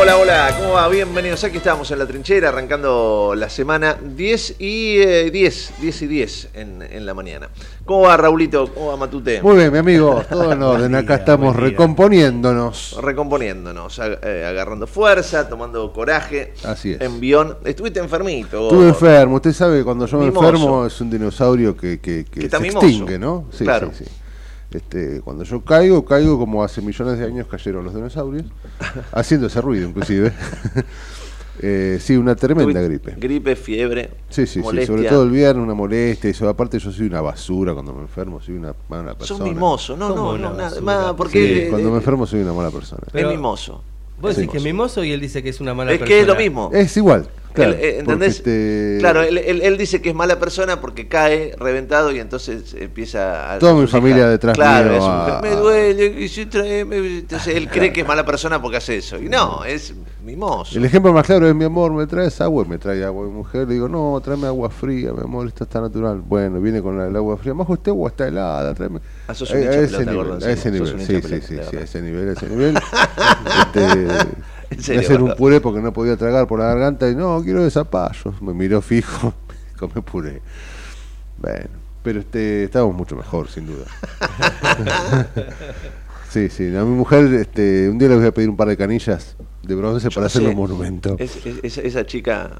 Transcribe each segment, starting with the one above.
Hola, hola. ¿Cómo va? Bienvenidos. Aquí estamos en la trinchera, arrancando la semana 10 y eh, 10, 10 y 10 en, en la mañana. ¿Cómo va, Raulito? ¿Cómo va, Matute? Muy bien, mi amigo, todo en orden. Acá estamos recomponiéndonos. Recomponiéndonos, eh, agarrando fuerza, tomando coraje. Así es. Envión. Estuviste enfermito. Estuve enfermo. Usted sabe que cuando yo me Mimoso. enfermo es un dinosaurio que, que, que Que se mimoso. extingue, ¿no? Sí, Claro. sí, sí. Este, cuando yo caigo, caigo como hace millones de años cayeron los dinosaurios, haciendo ese ruido inclusive. Eh, sí, una tremenda gripe. Gripe, fiebre. Sí, sí, sí, sobre todo el viernes, una molestia. Y eso, aparte, yo soy una basura cuando me enfermo, soy una mala persona. mimoso. No, ¿Cómo no, no, nada. Sí, Porque cuando me enfermo soy una mala persona. Pero- es mimoso. Vos decís que es mimoso y él dice que es una mala Es persona. que es lo mismo. Es igual. Claro, Él, eh, ¿Entendés? porque te- Claro, él, él- él dice que es mala persona porque cae reventado y entonces empieza a. Toda mi familia detrás Claro, mío a- me duele, y si trae- me- entonces él cree que es mala persona porque hace eso. Y no, es mimoso. El ejemplo más claro es mi amor, ¿me traes agua? Me trae agua. Mi mujer le digo, no, tráeme agua fría, mi amor, esto está natural. Bueno, viene con el agua fría. Majo, este agua está helada, tráeme. Ah, un a, ese nivel, a ese sí, sí, sí, sí, a ese nivel, a ese nivel. Este, Serio, hacer un puré porque no podía tragar por la garganta y no, quiero de. Me miró fijo, come puré. Bueno, pero este, estábamos mucho mejor, sin duda. Sí, sí. A mi mujer, este, un día le voy a pedir un par de canillas de bronce Yo para sé, un monumento. es- es- esa- esa chica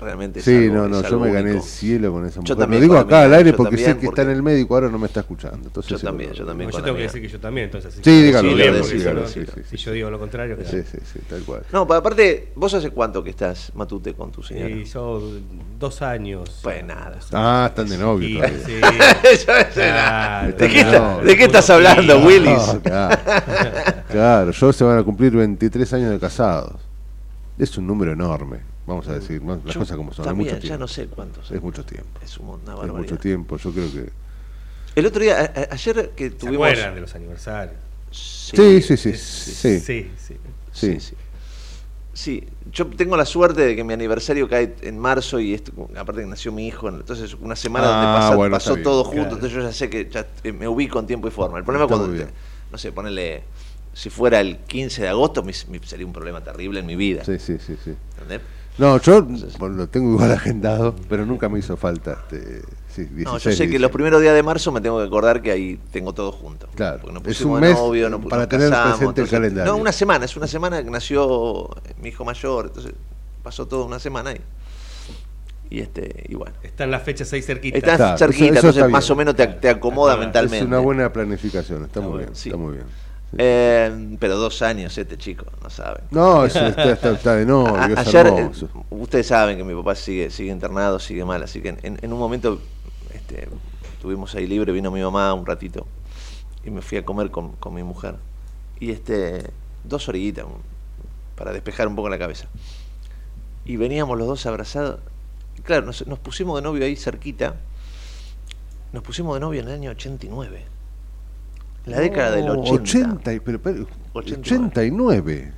realmente es Sí, algo- no, no, es yo me gané el único. cielo con esa Yo mujer. Lo también digo con la acá al aire yo porque sé también, que está en porque- el médico, ahora no me está escuchando. Entonces Yo lo- también, yo también. Yo tengo que decir que yo también, entonces. así Sí, Sí, dígalo, sí, sí, sí, sí, Si sí. yo digo lo contrario, que Sí, sí, sí, tal cual. No, pero aparte, ¿vos hace cuánto que estás, Matute, con tu señora? Y yo dos años. Pues nada. Ah, están de novio Sí, todavía. sí. Es- Claro. ¿De qué, No, está- de qué estás hablando, Willis? Claro. claro, yo se van a cumplir 23 años de casados. Es un número enorme, vamos a decir, ¿no? las Yo cosas como son. es También, mucho ya tiempo. no sé cuántos. Es mucho tiempo. Es un- una Es barbaridad. mucho tiempo, yo creo que. El otro día, a- a- ayer que ¿Se tuvimos. acuerdan de los aniversarios? Sí, sí, sí. Es- Sí, Sí, sí. sí. Sí, sí. sí. Sí, yo tengo la suerte de que mi aniversario cae en marzo y esto, aparte que nació mi hijo, entonces una semana Ah, donde pasa- bueno, pasó todo junto, Claro. entonces yo ya sé que ya eh, me ubico en tiempo y forma. El problema Está es cuando, te- no sé, ponele, si fuera el 15 de agosto, me- me- sería un problema terrible en mi vida. Sí, sí, sí, sí. ¿entendés? No, yo bueno, lo tengo igual agendado, pero nunca me hizo falta. Este, sí, 16 No, yo sé que los primeros días de marzo me tengo que acordar que ahí tengo todo junto. Claro, Porque nos es un mes novio, nos- para tener casamos, presente el entonces- calendario. No, una semana, es una semana que nació mi hijo mayor, entonces pasó toda una semana y, y este, y bueno. Están las fechas ahí cerquitas. Estás Claro, cerquita, entonces está más bien. o menos te, te acomoda Claro, mentalmente. Es una buena planificación, está, muy bueno, bien, sí. está muy bien. Eh, pero dos años este chico, no saben. No, es- está, está- está de novio, A- es ayer, eh, hermoso. ustedes saben que mi papá sigue, sigue internado, sigue mal, así que en, en un momento este, tuvimos ahí libre, vino mi mamá un ratito y me fui a comer con, con mi mujer. Y este, dos orillitas para despejar un poco la cabeza. Y veníamos los dos abrazados. Y claro, nos, nos pusimos de novio ahí cerquita. Nos pusimos de novio en el año 89. En la década del 80. 80, y- pero, pero, 89. 89.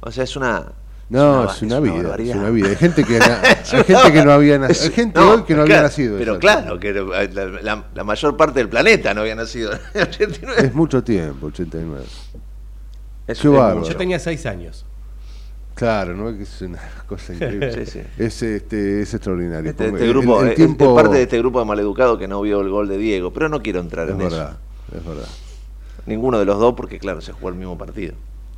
O sea, es una. No, ba- es una, vida, es una vida. Hay gente que, na- Es hay una gente que no había Es- nacido. Hay gente no, hoy que no había claro, nacido. Pero exacto. claro, que la, la- la- la mayor parte del planeta no había nacido en el 89. Es mucho tiempo, 89. Es- qué es. Yo tenía seis años. Claro, ¿no? Que es una cosa increíble. Sí, sí. Es, este, es extraordinario. Este, este grupo, el, el es- tiempo es parte de este grupo de maleducados que no vio el gol de Diego, pero no quiero entrar es en verdad, es verdad. Ninguno de los dos, porque claro, se jugó el mismo partido.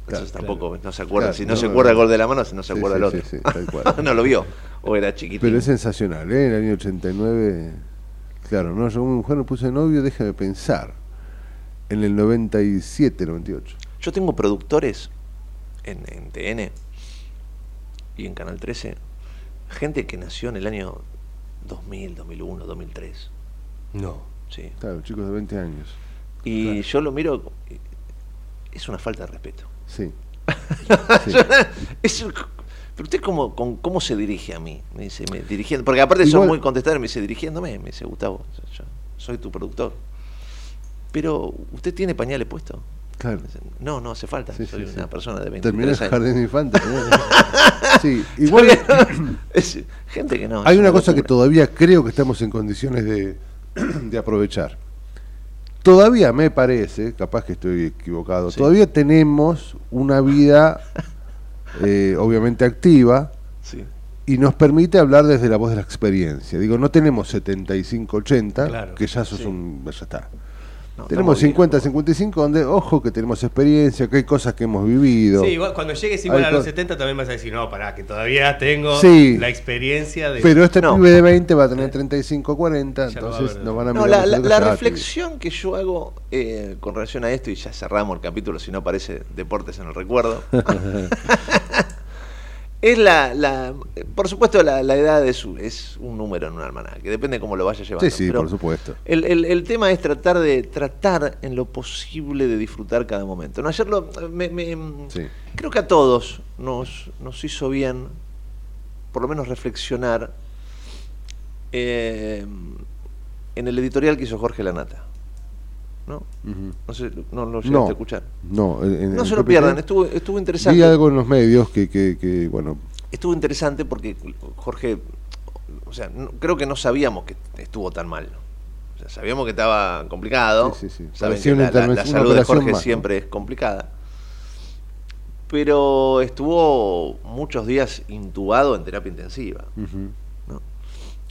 Claro, Entonces tampoco no se acuerda. Claro, si no, no, se no, acuerda el gol de la mano, no se Sí, acuerda sí, el otro. sí, sí, tal cual. no lo vio. O era chiquitito. Pero es sensacional, ¿eh? En el año 89, claro, no, yo a una mujer me puse de novio, déjame pensar. En el 97, 98. Yo tengo productores en, en TN y en Canal 13, gente que nació en el año 2000, 2001, 2003. No. Sí. Claro, chicos de 20 años. Y yo lo miro, y es una falta de respeto. Sí. Sí. Es- pero usted cómo, con- cómo se dirige a mí, me dice, me, dirigiendo, porque aparte son muy contestadores, me dice, dirigiéndome, me dice, Gustavo, yo soy tu productor. Pero, ¿usted tiene pañales puestos? Claro. No, no hace falta, Sí, soy sí, una sí. persona de Terminó 23 el jardín de infantes. ¿no? sí, igual es gente que no. hay una cosa que todavía creo que estamos en condiciones de, de aprovechar. Todavía me parece, capaz que estoy equivocado, Sí. todavía tenemos una vida eh, obviamente activa Sí. y nos permite hablar desde la voz de la experiencia. Digo, no tenemos 75, 80, Claro. que ya sos Sí. un... ya está. No, tenemos estamos bien, 50, ¿no? 55, donde, ojo, que tenemos experiencia, que hay cosas que hemos vivido. Sí, igual, cuando llegues igual Hay a los co- 70 también vas a decir, no, pará, que todavía tengo Sí. la experiencia de... Pero este No. pibe de 20 va a tener 35, 40, Ya lo va a entonces nos van a No, mirar la, la- reflexión que yo hago eh, con relación a esto, y ya cerramos el capítulo, si no parece deportes en el recuerdo, es la, la- por supuesto la, la edad es, un- es un número en un almanaque, depende cómo lo vaya llevando. Sí, sí, pero por supuesto. El, el- el tema es tratar de tratar en lo posible de disfrutar cada momento. No ayer lo- me- me- Sí. creo que a todos nos, nos hizo bien, por lo menos reflexionar eh, en el editorial que hizo Jorge Lanata. ¿No? No sé, no lo llegaste No, a escuchar. no, en- se lo pierdan, estuvo, estuvo Vi interesante. algo en los medios que, que, que, bueno, Estuvo interesante porque Jorge, o sea, no- creo que no sabíamos que estuvo tan mal. O sea, sabíamos que estaba complicado. Sí, sí, sí. Saben que la, salud de Jorge siempre es complicada. Pero estuvo muchos días intubado en terapia intensiva,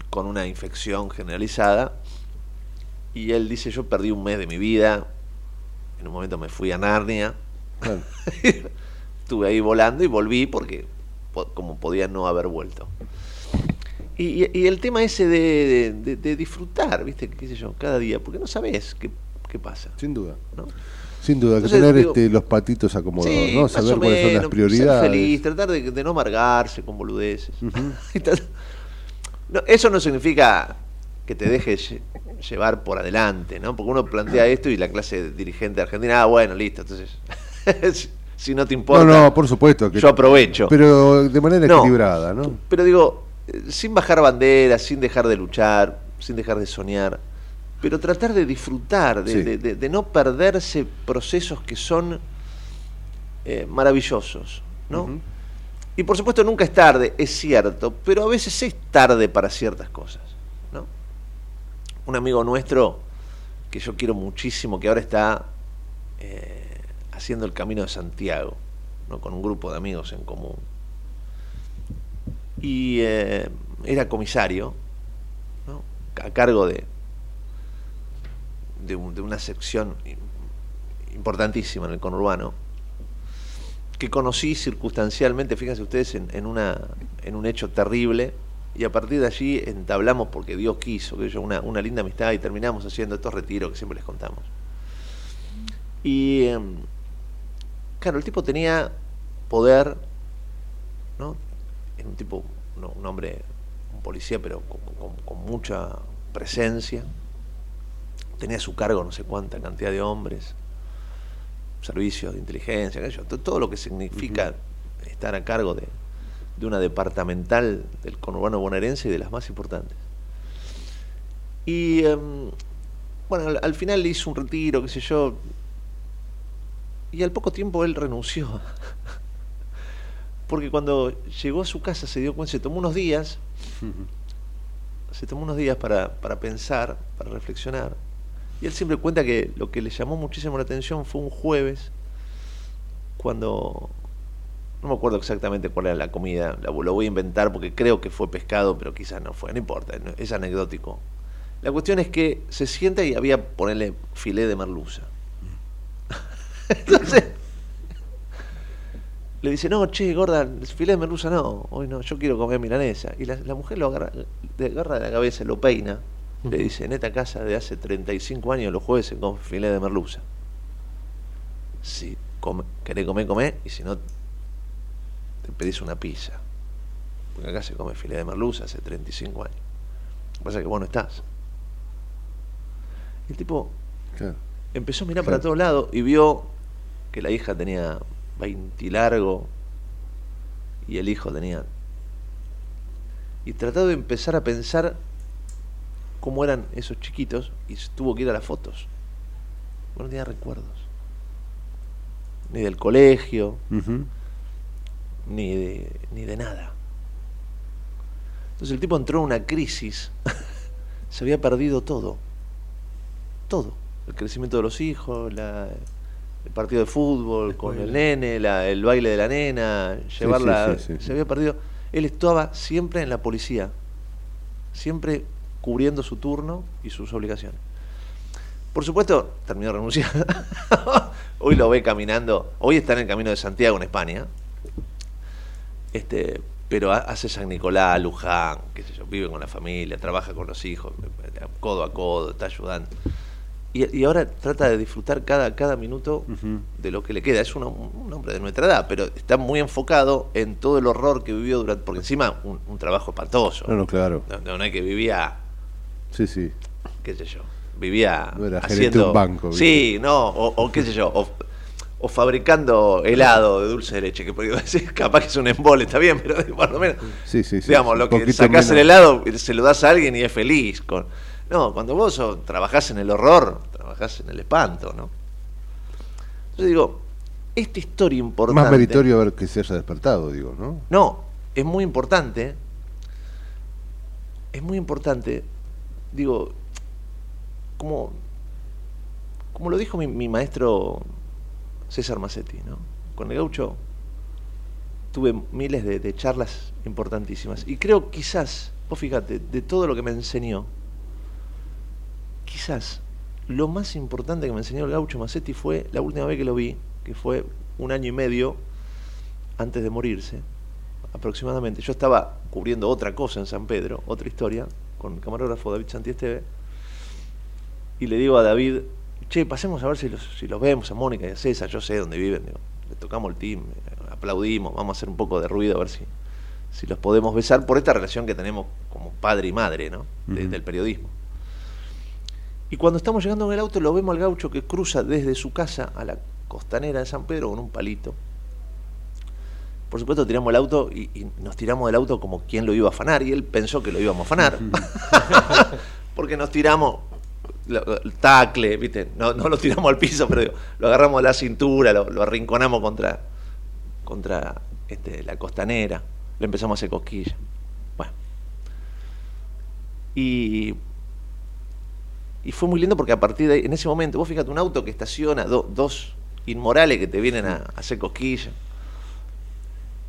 con una infección generalizada. Y él dice, yo perdí un mes de mi vida. En un momento me fui a Narnia. Estuve ahí volando y volví porque po- como podía no haber vuelto. Y, y- y el tema ese de, de- de disfrutar, ¿viste? ¿Qué sé yo? Cada día, porque no sabes qué, qué pasa. sin duda. ¿no? Sin duda, que Entonces, tener digo, este, los patitos acomodados, Sí, ¿no? Saber cuáles son las prioridades. Ser feliz, tratar de, de no amargarse con boludeces. No, eso no significa que te dejes lle- llevar por adelante, ¿no? Porque uno plantea esto y la clase dirigente argentina, ah, bueno, listo, entonces, si- no te importa, No, no, por supuesto. Que, yo aprovecho. Pero de manera No, equilibrada, ¿no? Pero digo, sin bajar banderas, sin dejar de luchar, sin dejar de soñar, pero tratar de disfrutar, de, Sí. de- de- de no perderse procesos que son eh, maravillosos, ¿no? Y por supuesto nunca es tarde, es cierto, pero a veces es tarde para ciertas cosas. Un amigo nuestro que yo quiero muchísimo, que ahora está eh, haciendo el Camino de Santiago, ¿no? con un grupo de amigos en común. Y eh, era comisario, a cargo de, de, un- de una sección im- importantísima en el conurbano, que conocí circunstancialmente, fíjense ustedes, en, en una, en un hecho terrible, y a partir de allí entablamos, porque Dios quiso, que yo, una, una linda amistad, y terminamos haciendo estos retiros que siempre les contamos. Y em, claro, el tipo tenía poder, ¿no? Era un tipo, no, un hombre, un policía, pero con, con- con mucha, presencia, tenía a su cargo no sé cuánta cantidad de hombres, servicios de inteligencia, todo lo que significa estar a cargo de, de una departamental del conurbano bonaerense y de las más importantes. Y em, bueno, al, al final le hizo un retiro, qué sé yo, y al poco tiempo él renunció. Porque cuando llegó a su casa se dio cuenta, se tomó unos días, se tomó unos días para, para pensar, para reflexionar. Y él siempre cuenta que lo que le llamó muchísimo la atención fue un jueves, cuando no me acuerdo exactamente cuál era la comida, la- lo voy a inventar porque creo que fue pescado, pero quizás no fue, no importa, es anecdótico. La cuestión es que se sienta y había ponerle filé de merluza. Entonces, le dice, no, che, gorda, filé de merluza no, hoy no, yo quiero comer milanesa. Y la, la mujer lo agarra, le agarra de la cabeza, lo peina, le dice, en esta casa de hace 35 años los jueves se come filé de merluza. Si come, querés comer, comé, y si no, te pedís una pizza. Porque acá se come filé de merluza hace 35 años. Lo que pasa es que vos no estás. Y el tipo Claro. empezó a mirar para todos lados y vio que la hija tenía 20 y largo y el hijo tenía. Y trató de empezar a pensar cómo eran esos chiquitos y tuvo que ir a las fotos. No tenía recuerdos. Ni del colegio. Ni de, ni de nada. Entonces el tipo entró en una crisis, se había perdido todo, todo, el crecimiento de los hijos, la- el partido de fútbol con el nene, la- el baile de la nena, llevarla, sí, sí, sí. se había perdido. Él estaba siempre en la policía, siempre cubriendo su turno y sus obligaciones. Por supuesto, terminó renunciando. Hoy lo ve caminando. Hoy está en el camino de Santiago, en España. Este, pero ha- hace San Nicolás, Luján, qué sé yo, vive con la familia, trabaja con los hijos, codo a codo, está ayudando. Y, y ahora trata de disfrutar cada, cada minuto de lo que le queda. Es un, un hombre de nuestra edad, pero está muy enfocado en todo el horror que vivió durante. Porque encima, un, un trabajo espantoso. No, no, claro. No, no, no es que vivía Sí, sí. qué sé yo, vivía No era gerente de haciendo... un banco, Sí, no, o, o qué sé yo, o, o fabricando helado de dulce de leche, que podría decir, capaz que es un embole, está bien, pero por lo menos, Sí, sí, sí. digamos, lo que sacás el menos. helado, se lo das a alguien y es feliz. Con... No, cuando vos sos- trabajás en el horror, trabajás en el espanto, ¿no? Yo digo, esta historia importante... Más meritorio ver que se haya despertado, digo, ¿no? No, es muy importante. Es muy importante. Digo, como, como lo dijo mi, mi maestro César Massetti, ¿no? Con el gaucho tuve miles de, charlas importantísimas. Y creo quizás, vos fíjate, de todo lo que me enseñó, quizás lo más importante que me enseñó el gaucho Massetti fue la última vez que lo vi, que fue un año y medio antes de morirse, aproximadamente. Yo estaba cubriendo otra cosa en San Pedro, otra historia, con el camarógrafo David Santiesteve, y le digo a David, che, pasemos a ver si los, si los vemos, a Mónica y a César, yo sé dónde viven, digo, le tocamos el team, aplaudimos, vamos a hacer un poco de ruido a ver si, si los podemos besar por esta relación que tenemos como padre y madre, ¿no? De- Ujú. Del periodismo. Y cuando estamos llegando en el auto, lo vemos al gaucho que cruza desde su casa a la costanera de San Pedro con un palito. Por supuesto, tiramos el auto y, y nos tiramos del auto como quien lo iba a afanar, y él pensó que lo íbamos a afanar. Porque nos tiramos lo- el tacle, ¿viste? No, no lo tiramos al piso, pero digo, lo agarramos de la cintura, lo, lo arrinconamos contra, contra este, la costanera, le empezamos a hacer cosquillas. Bueno. Y, y fue muy lindo porque a partir de ahí, en ese momento, vos fíjate, un auto que estaciona, do- dos inmorales que te vienen a, a hacer cosquillas.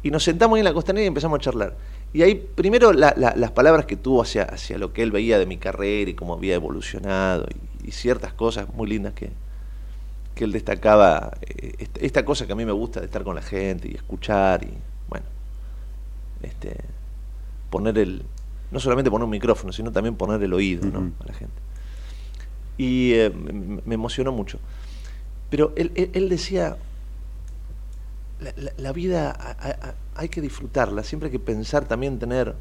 Y nos sentamos ahí en la costanera y empezamos a charlar. Y ahí, primero, la- la- las palabras que tuvo hacia, hacia lo que él veía de mi carrera y cómo había evolucionado y, y ciertas cosas muy lindas que, que él destacaba. eh, esta, esta cosa que a mí me gusta de estar con la gente y escuchar y, bueno, este, poner el. No solamente poner un micrófono, sino también poner el oído a la gente. Y eh, me, me emocionó mucho. Pero él, él- él decía, la, la- la vida a- a- a- hay que disfrutarla, siempre hay que pensar también tener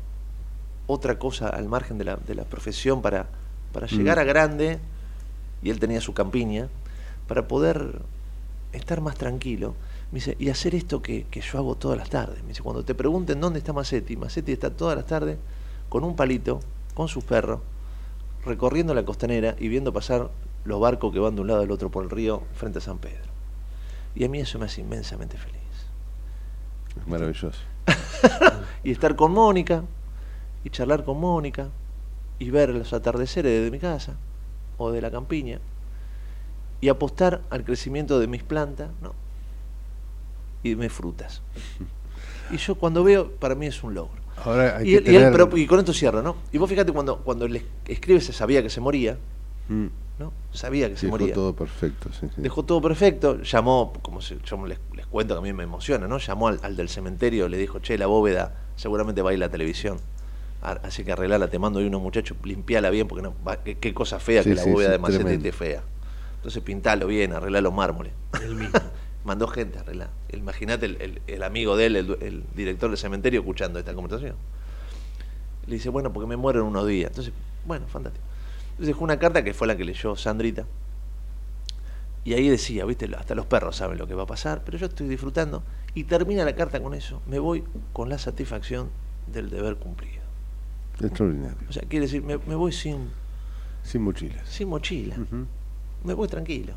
otra cosa al margen de la, de la profesión para, para llegar a grande, y él tenía su campiña, para poder estar más tranquilo. Me dice, y hacer esto que, que yo hago todas las tardes. Me dice, cuando te pregunten dónde está Macetti, Macetti está todas las tardes con un palito, con sus perros, recorriendo la costanera y viendo pasar los barcos que van de un lado al otro por el río frente a San Pedro. Y a mí eso me hace inmensamente feliz. Es maravilloso. y estar con Mónica, y charlar con Mónica, y ver los atardeceres desde mi casa, o de la campiña, y apostar al crecimiento de mis plantas, ¿no? Y de mis frutas. Y yo cuando veo, para mí es un logro. Ahora hay Y, que él- y él- tener- pero- y con esto cierro, ¿no? Y vos fíjate cuando, cuando le escribe se sabía que se moría, Mm, ¿no? Sabía que se dejó moría. todo perfecto. sí, sí. Dejó todo perfecto, llamó, como se- yo les cuento que a mí me emociona, ¿no? Llamó al, al del cementerio, le dijo, che, la bóveda seguramente va a ir a la televisión. A- Así que arreglala, te mando ahí unos muchachos, limpiala bien, porque no, va- qué, qué cosa fea Sí, que la sí, bóveda sí, de Macete tremendo. esté fea. Entonces pintalo bien, arregla los mármoles. El mismo. Mandó gente a arreglar. Imagínate el, el- el amigo de él, el, el director del cementerio, escuchando esta conversación. Le dice, bueno, porque me muero en unos días. Entonces, bueno, fantástico. Entonces dejó una carta que fue la que leyó Sandrita. Y ahí decía, viste, hasta los perros saben lo que va a pasar, pero yo estoy disfrutando. Y termina la carta con eso. Me voy con la satisfacción del deber cumplido. Extraordinario. O sea, quiere decir, me, me voy sin, Sin mochilas. sin mochila. Me voy tranquilo.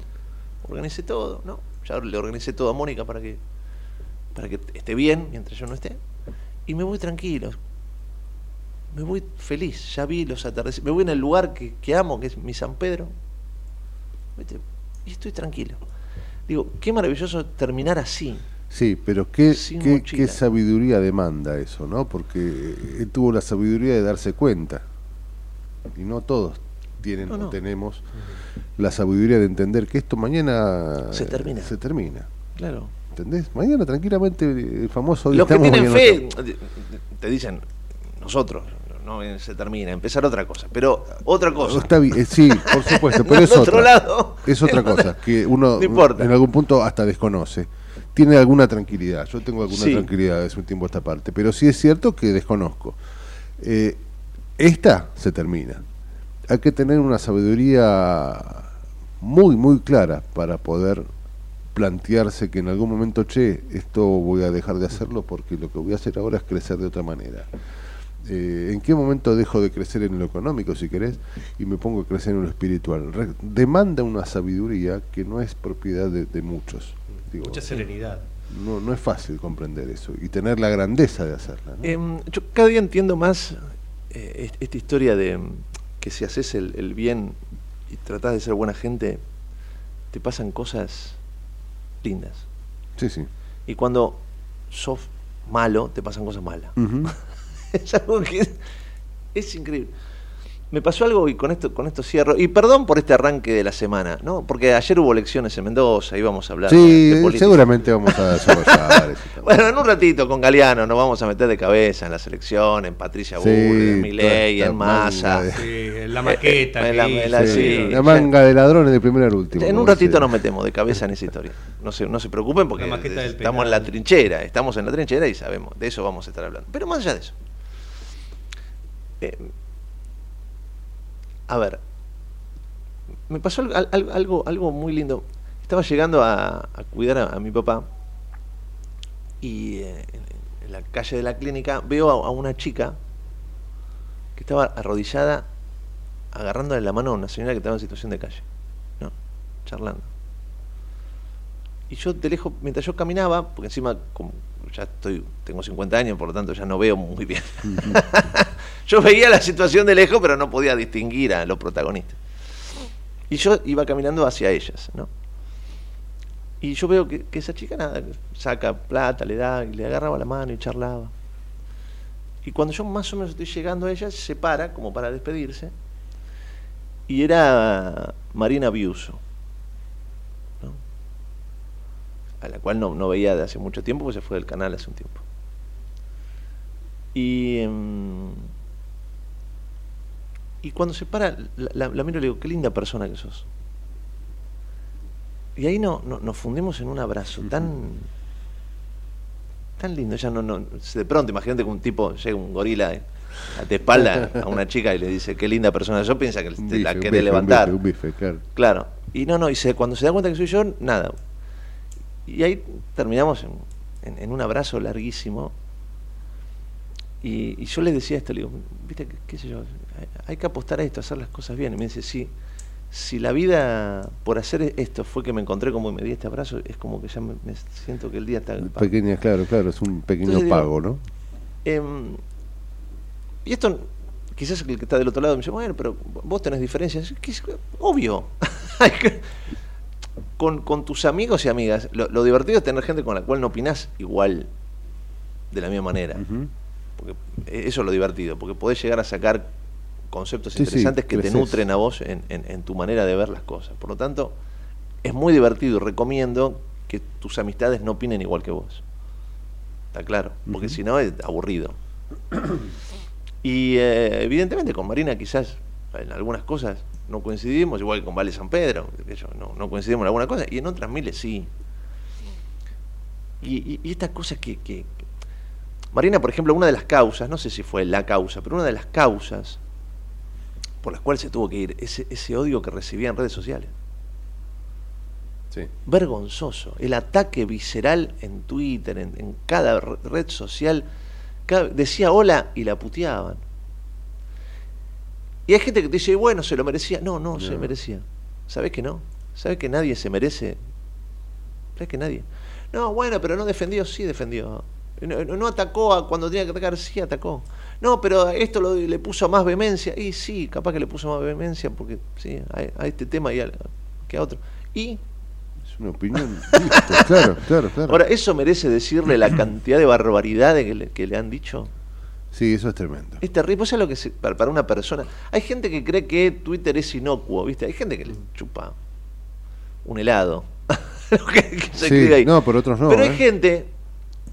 Organicé todo, ¿no? Ya le organicé todo a Mónica para que, para que esté bien mientras yo no esté. Y me voy tranquilo. Me voy feliz. Ya vi los atardeceres. Me voy en el lugar que, que amo, que es mi San Pedro. ¿Viste? Y estoy tranquilo. Digo, qué maravilloso terminar así. Sí, pero qué, qué, qué sabiduría demanda eso, ¿no? Porque él tuvo la sabiduría de darse cuenta. Y no todos tienen No, o tenemos la sabiduría de entender que esto mañana Se termina. Se termina. Claro. ¿Entendés? Mañana tranquilamente el famoso Los que tienen fe te dicen, nosotros, no se termina, empezar otra cosa. Pero otra cosa. Está bien, eh, sí, por supuesto, pero es otro otra. lado. Es otra cosa que uno No en algún punto hasta desconoce. Tiene alguna tranquilidad. Yo tengo alguna Sí. tranquilidad hace un tiempo a esta parte, pero sí es cierto que desconozco. Eh, esta se termina. Hay que tener una sabiduría muy, muy clara para poder plantearse que en algún momento, che, esto voy a dejar de hacerlo porque lo que voy a hacer ahora es crecer de otra manera. Eh, ¿En qué momento dejo de crecer en lo económico, si querés, y me pongo a crecer en lo espiritual? Re- demanda una sabiduría que no es propiedad de, de muchos. Digo, Mucha serenidad. no, no es fácil comprender eso y tener la grandeza de hacerla. ¿no? Em, yo cada día entiendo más eh, est- esta historia de em, que si haces el, el bien y tratás de ser buena gente, te pasan cosas lindas. Sí, sí. Y cuando sos malo, te pasan cosas malas. Ujú. es algo que es increíble. Me pasó algo y con esto, con esto cierro. Y perdón por este arranque de la semana, ¿no? Porque ayer hubo elecciones en Mendoza, íbamos a hablar Sí, de política. seguramente vamos a desarrollar. Bueno, en un ratito con Galeano nos vamos a meter de cabeza en la selección, en Patricia Sí, en esta en Massa. de- Sí, la maqueta. Eh, que la- Sí, sí, la manga de ladrones de primera al último. En un ratito nos metemos de cabeza en esa historia. No se, no se preocupen porque estamos penal. en la trinchera, estamos en la trinchera y sabemos, de eso vamos a estar hablando. Pero más allá de eso. Eh, a ver, me pasó al- al- algo, algo muy lindo. Estaba llegando a, cuidar a, mi papá y eh, en, la calle de la clínica veo a, una chica que estaba arrodillada agarrándole la mano a una señora que estaba en situación de calle, ¿no? charlando. Y yo de lejos, mientras yo caminaba, porque encima ya estoy, tengo 50 años, por lo tanto ya no veo muy bien. Yo veía la situación de lejos, pero no podía distinguir a los protagonistas. Y yo iba caminando hacia ellas, ¿no? Y yo veo que, que esa chica nada, saca plata, le da, y le agarraba la mano y charlaba. Y cuando yo más o menos estoy llegando a ella, se para como para despedirse. Y era Marina Biuso, ¿no? a la cual no, no veía de hace mucho tiempo, porque se fue del canal hace un tiempo. Y, em, y cuando se para, la, la- la miro y le digo, qué linda persona que sos. Y ahí no, no- nos fundimos en un abrazo tan tan lindo. Ya no, no, de pronto, imagínate que un tipo llega un gorila, eh, de espalda a una chica y le dice, qué linda persona, yo piensa que te la bife, quiere un levantar. bife, un bife, claro. Claro. Y no, no, y se- cuando se da cuenta que soy yo, nada. Y ahí terminamos en, en- en un abrazo larguísimo. Y, y yo le decía esto, le digo, viste, qué, qué sé yo, hay, que apostar a esto, hacer las cosas bien. Y me dice, sí, si la vida por hacer esto fue que me encontré como y me di este abrazo, es como que ya me, me siento que el día está... Pequeña, claro, claro, es un pequeño Entonces digo, pago, ¿no? Em, y esto, quizás el que está del otro lado me dice, bueno, pero vos tenés diferencias. Es obvio. Con, con tus amigos y amigas, lo, lo divertido es tener gente con la cual no opinás igual, de la misma manera. Ujú. Porque eso es lo divertido, porque podés llegar a sacar conceptos Sí, sí, interesantes que te nutren a vos en, en- en tu manera de ver las cosas. Por lo tanto, es muy divertido y recomiendo que tus amistades no opinen igual que vos. ¿Está claro? Porque si no es aburrido. Y eh, evidentemente con Marina quizás en algunas cosas no coincidimos, igual que con Vale San Pedro, no, no coincidimos en algunas cosas, y en otras miles sí. Y, y- y estas cosas que- Marina, por ejemplo, una de las causas, no sé si fue la causa, pero una de las causas por las cuales se tuvo que ir, ese, ese odio que recibía en redes sociales. Sí. Vergonzoso. El ataque visceral en Twitter, en, en cada re- red social. cada- decía hola y la puteaban. Y hay gente que te dice, bueno, se lo merecía. No, no, se No. merecía. ¿Sabes que no? ¿Sabes que nadie se merece? ¿Sabes que nadie? No, bueno, pero no defendió, sí defendió. No, no- atacó a cuando tenía que atacar, sí atacó. No, pero esto lo- le puso más vehemencia. Y sí, capaz que le puso más vehemencia porque sí, a, a este tema y a, que a otro. Y Es una opinión. listo, claro, claro, claro. Ahora, ¿eso merece decirle la cantidad de barbaridades que le, que le han dicho? sí, eso es tremendo. Es terrible, lo que se- para, para una persona. Hay gente que cree que Twitter es inocuo, ¿viste? Hay gente que le chupa un helado. Lo que, que se Sí, ahí. no, pero otros no, Pero ¿eh? hay gente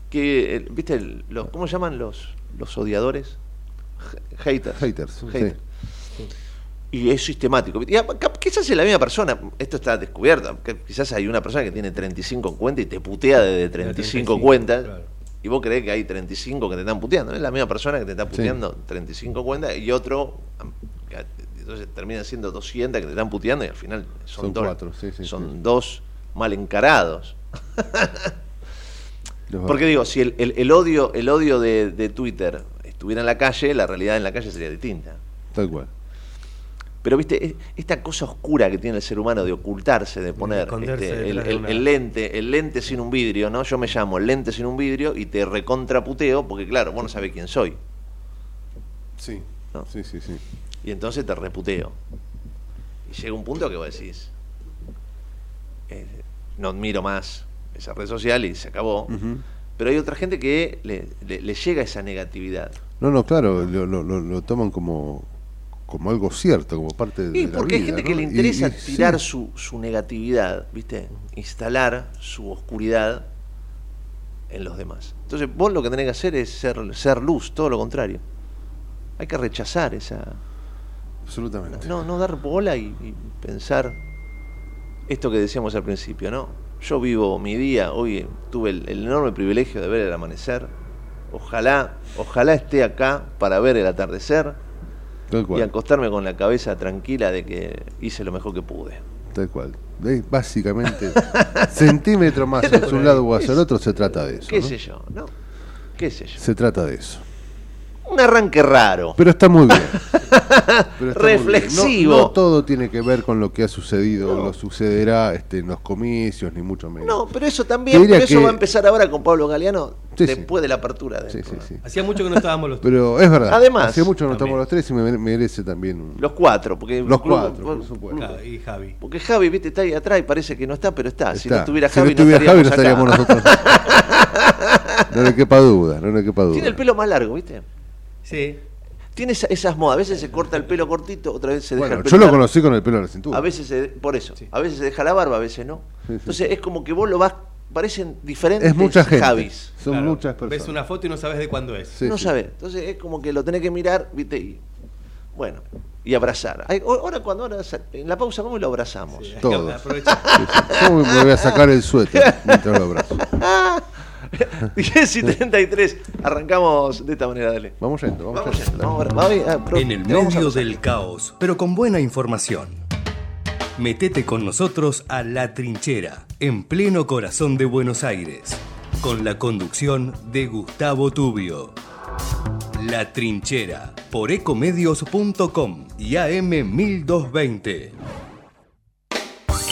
que, ¿viste? el- los- ¿Cómo llaman los, los odiadores? Ha- Haters. Haters, Haters. Y es sistemático. Y quizás es la misma persona, esto está descubierto. Quizás hay una persona que tiene 35 cuentas y te putea desde 35, 35, cuentas. claro. Y vos creés que hay 35 que te están puteando. ¿no? Es la misma persona que te está Sí. puteando 35 cuentas y otro. Entonces terminan siendo 200 que te están puteando y al final son, Son dos, cuatro, sí, sí, son sí. dos mal encarados. Porque digo, si el, el- el odio, el odio de, de Twitter estuviera en la calle, la realidad en la calle sería distinta. Tal cual. Pero viste, es- esta cosa oscura que tiene el ser humano de ocultarse, de poner este, el lente, el lente sin un vidrio, ¿no? Yo me llamo el lente sin un vidrio y te recontraputeo porque claro, vos no sabés quién soy. Sí. No. Sí, sí, sí. Y entonces te reputeo. Y llega un punto que vos decís, eh, no admiro más esa red social y se acabó. Pero hay otra gente que le, le- le llega esa negatividad. No, no, claro, lo, lo- lo- lo toman como, como algo cierto, como parte de Y la porque hay vida, gente ¿no? que le interesa y sí. tirar su, su negatividad, ¿viste? Instalar su oscuridad en los demás. Entonces, vos lo que tenés que hacer es ser, ser luz, todo lo contrario. Hay que rechazar esa. Absolutamente. No, no dar bola y, y pensar esto que decíamos al principio, ¿no? Yo vivo mi día, hoy tuve el, el enorme privilegio de ver el amanecer. Ojalá, ojalá esté acá para ver el atardecer y acostarme con la cabeza tranquila de que hice lo mejor que pude. Tal cual. Eh, Básicamente, centímetro más hacia un lado o hacia el otro, se trata de eso. ¿Qué ¿no? sé yo? ¿No? ¿Qué sé yo? Se trata de eso. Un arranque raro. Pero está muy bien. Pero está muy bien. Reflexivo. No, no todo tiene que ver con lo que ha sucedido, lo sucederá este, en los comicios, ni mucho menos. No, pero eso también, pero eso que- va a empezar ahora con Pablo Galeano Sí, sí. después de la apertura del Sí, sí, programa. sí. Hacía mucho que no estábamos los Pero es verdad. Además, hace mucho que no estamos los tres y me mere- merece también un- Los cuatro, porque Los club- cuatro, por supuesto. Claro, y Javi. Porque Javi, viste, está ahí atrás y parece que no está, pero está. Si no estuviera Si Javi, no estuviera Javi, no estaríamos, nosotros. no le quepa duda, no le quepa duda. Tiene el pelo más largo, ¿viste? Sí. Tiene esa- esas modas. A veces se corta el pelo cortito, otra vez se deja Bueno, el pelo yo lo largo. conocí con el pelo en la cintura. A veces, se, por eso, Sí. a veces se deja la barba, a veces no. Sí, sí. Entonces es como que vos lo vas, parecen diferentes es mucha gente. Javis. Son Claro, muchas personas. Ves una foto y no sabes de cuándo es. Sí, no sí. sabes. Entonces es como que lo tenés que mirar, ¿viste? Y, bueno, y abrazar. Ahora cuando ahora, en la pausa, ¿cómo lo abrazamos? Todos. aprovechar. Sí, sí. Yo me voy a sacar el suéter mientras lo abrazo. 10 y 33. Arrancamos de esta manera, dale. Vamos yendo, vamos, Vamos yendo. yendo, vamos ah, pro- En el te vamos a medio del caos, pero con buena información. Metete con nosotros a La Trinchera, en pleno corazón de Buenos Aires, con la conducción de Gustavo Tubio. La Trinchera, por ecomedios.com y AM 1220.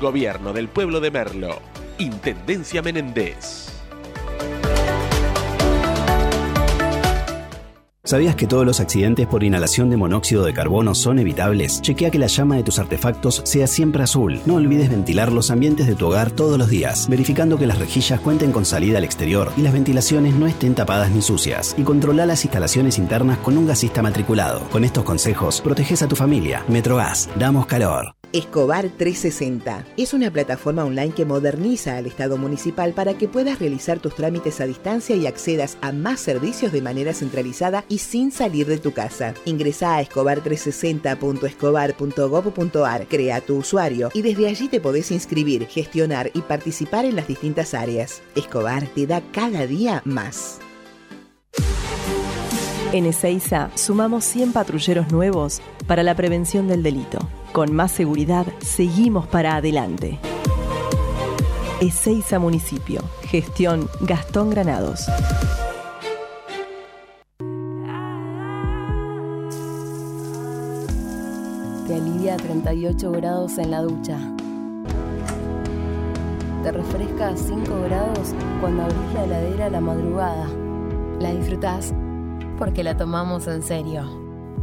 Gobierno del Pueblo de Merlo. Intendencia Menéndez. ¿Sabías que todos los accidentes por inhalación de monóxido de carbono son evitables? Chequea que la llama de tus artefactos sea siempre azul. No olvides ventilar los ambientes de tu hogar todos los días, verificando que las rejillas cuenten con salida al exterior y las ventilaciones no estén tapadas ni sucias. Y controla las instalaciones internas con un gasista matriculado. Con estos consejos, proteges a tu familia. Metrogas, damos calor. Escobar 360 es una plataforma online que moderniza al Estado municipal para que puedas realizar tus trámites a distancia y accedas a más servicios de manera centralizada y sin salir de tu casa. Ingresa a escobar360.escobar.gov.ar, crea tu usuario y desde allí te podés inscribir, gestionar y participar en las distintas áreas. Escobar te da cada día más. En Ezeiza sumamos 100 patrulleros nuevos para la prevención del delito. Con más seguridad, seguimos para adelante. Ezeiza Municipio. Gestión Gastón Granados. A 38 grados en la ducha. Te refresca a 5 grados cuando abrís la heladera a la madrugada. La disfrutás porque la tomamos en serio.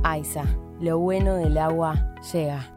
Aiza, lo bueno del agua llega.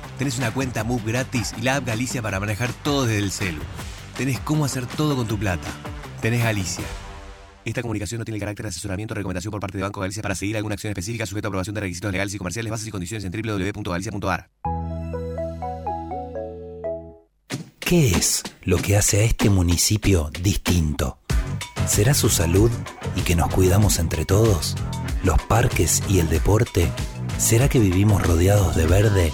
Tenés una cuenta Move gratis y la app Galicia para manejar todo desde el celu. Tenés cómo hacer todo con tu plata. Tenés Galicia. Esta comunicación no tiene carácter de asesoramiento o recomendación por parte de Banco Galicia para seguir alguna acción específica sujeto a aprobación de requisitos legales y comerciales, bases y condiciones en www.galicia.ar. ¿Qué es lo que hace a este municipio distinto? ¿Será su salud y que nos cuidamos entre todos? ¿Los parques y el deporte? ¿Será que vivimos rodeados de verde?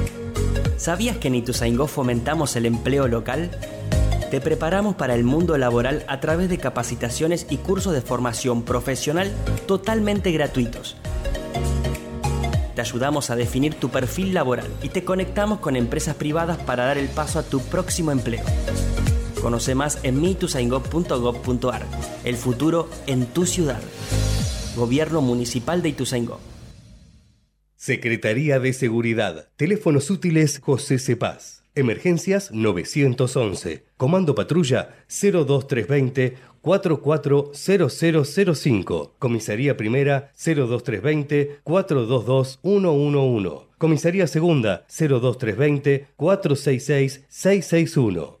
¿Sabías que en Ituzaingó fomentamos el empleo local? Te preparamos para el mundo laboral a través de capacitaciones y cursos de formación profesional totalmente gratuitos. Te ayudamos a definir tu perfil laboral y te conectamos con empresas privadas para dar el paso a tu próximo empleo. Conoce más en mitusaingó.gov.ar. El futuro en tu ciudad. Gobierno Municipal de Ituzaingó. Secretaría de Seguridad. Teléfonos útiles José Cepaz. Emergencias 911. Comando Patrulla 02320 440005. Comisaría Primera 02320 422 111. Comisaría Segunda 02320 466 661.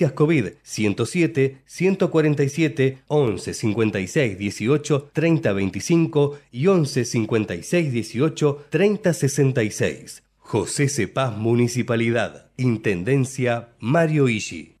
Emergencias COVID 107 147 11 56 18 30 25 y 11 56 18 30 66. José Cepaz Municipalidad. Intendencia Mario Ishi.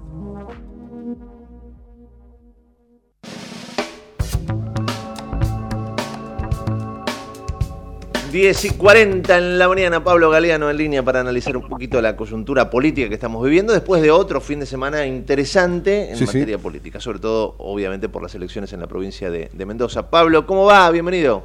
10 y 40 en la mañana, Pablo Galeano en línea para analizar un poquito la coyuntura política que estamos viviendo después de otro fin de semana interesante en Sí, sí. materia política, sobre todo obviamente por las elecciones en la provincia de, de Mendoza. Pablo, ¿cómo va? Bienvenido.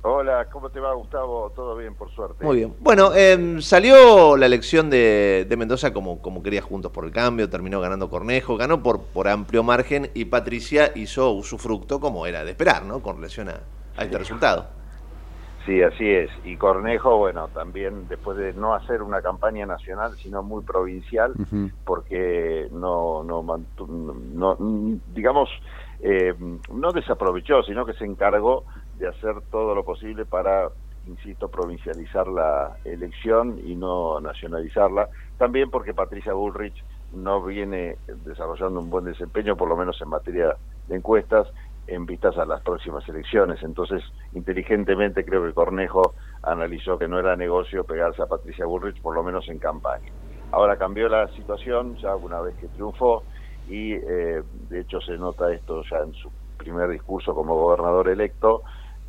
Hola, ¿cómo te va Gustavo? Todo bien, por suerte. Muy bien. Bueno, eh, salió la elección de, de Mendoza como, como quería Juntos por el Cambio, terminó ganando Cornejo, ganó por, por amplio margen y Patricia hizo usufructo como era de esperar, ¿no? Con relación a, a este resultado. Sí, así es. Y Cornejo, bueno, también después de no hacer una campaña nacional, sino muy provincial, porque no, no, no, digamos, eh, no desaprovechó, sino que se encargó de hacer todo lo posible para, insisto, provincializar la elección y no nacionalizarla. También porque Patricia Bullrich no viene desarrollando un buen desempeño, por lo menos en materia de encuestas, en vistas a las próximas elecciones. Entonces, inteligentemente creo que Cornejo analizó que no era negocio pegarse a Patricia Bullrich, por lo menos en campaña. Ahora cambió la situación ya una vez que triunfó y eh, de hecho se nota esto ya en su primer discurso como gobernador electo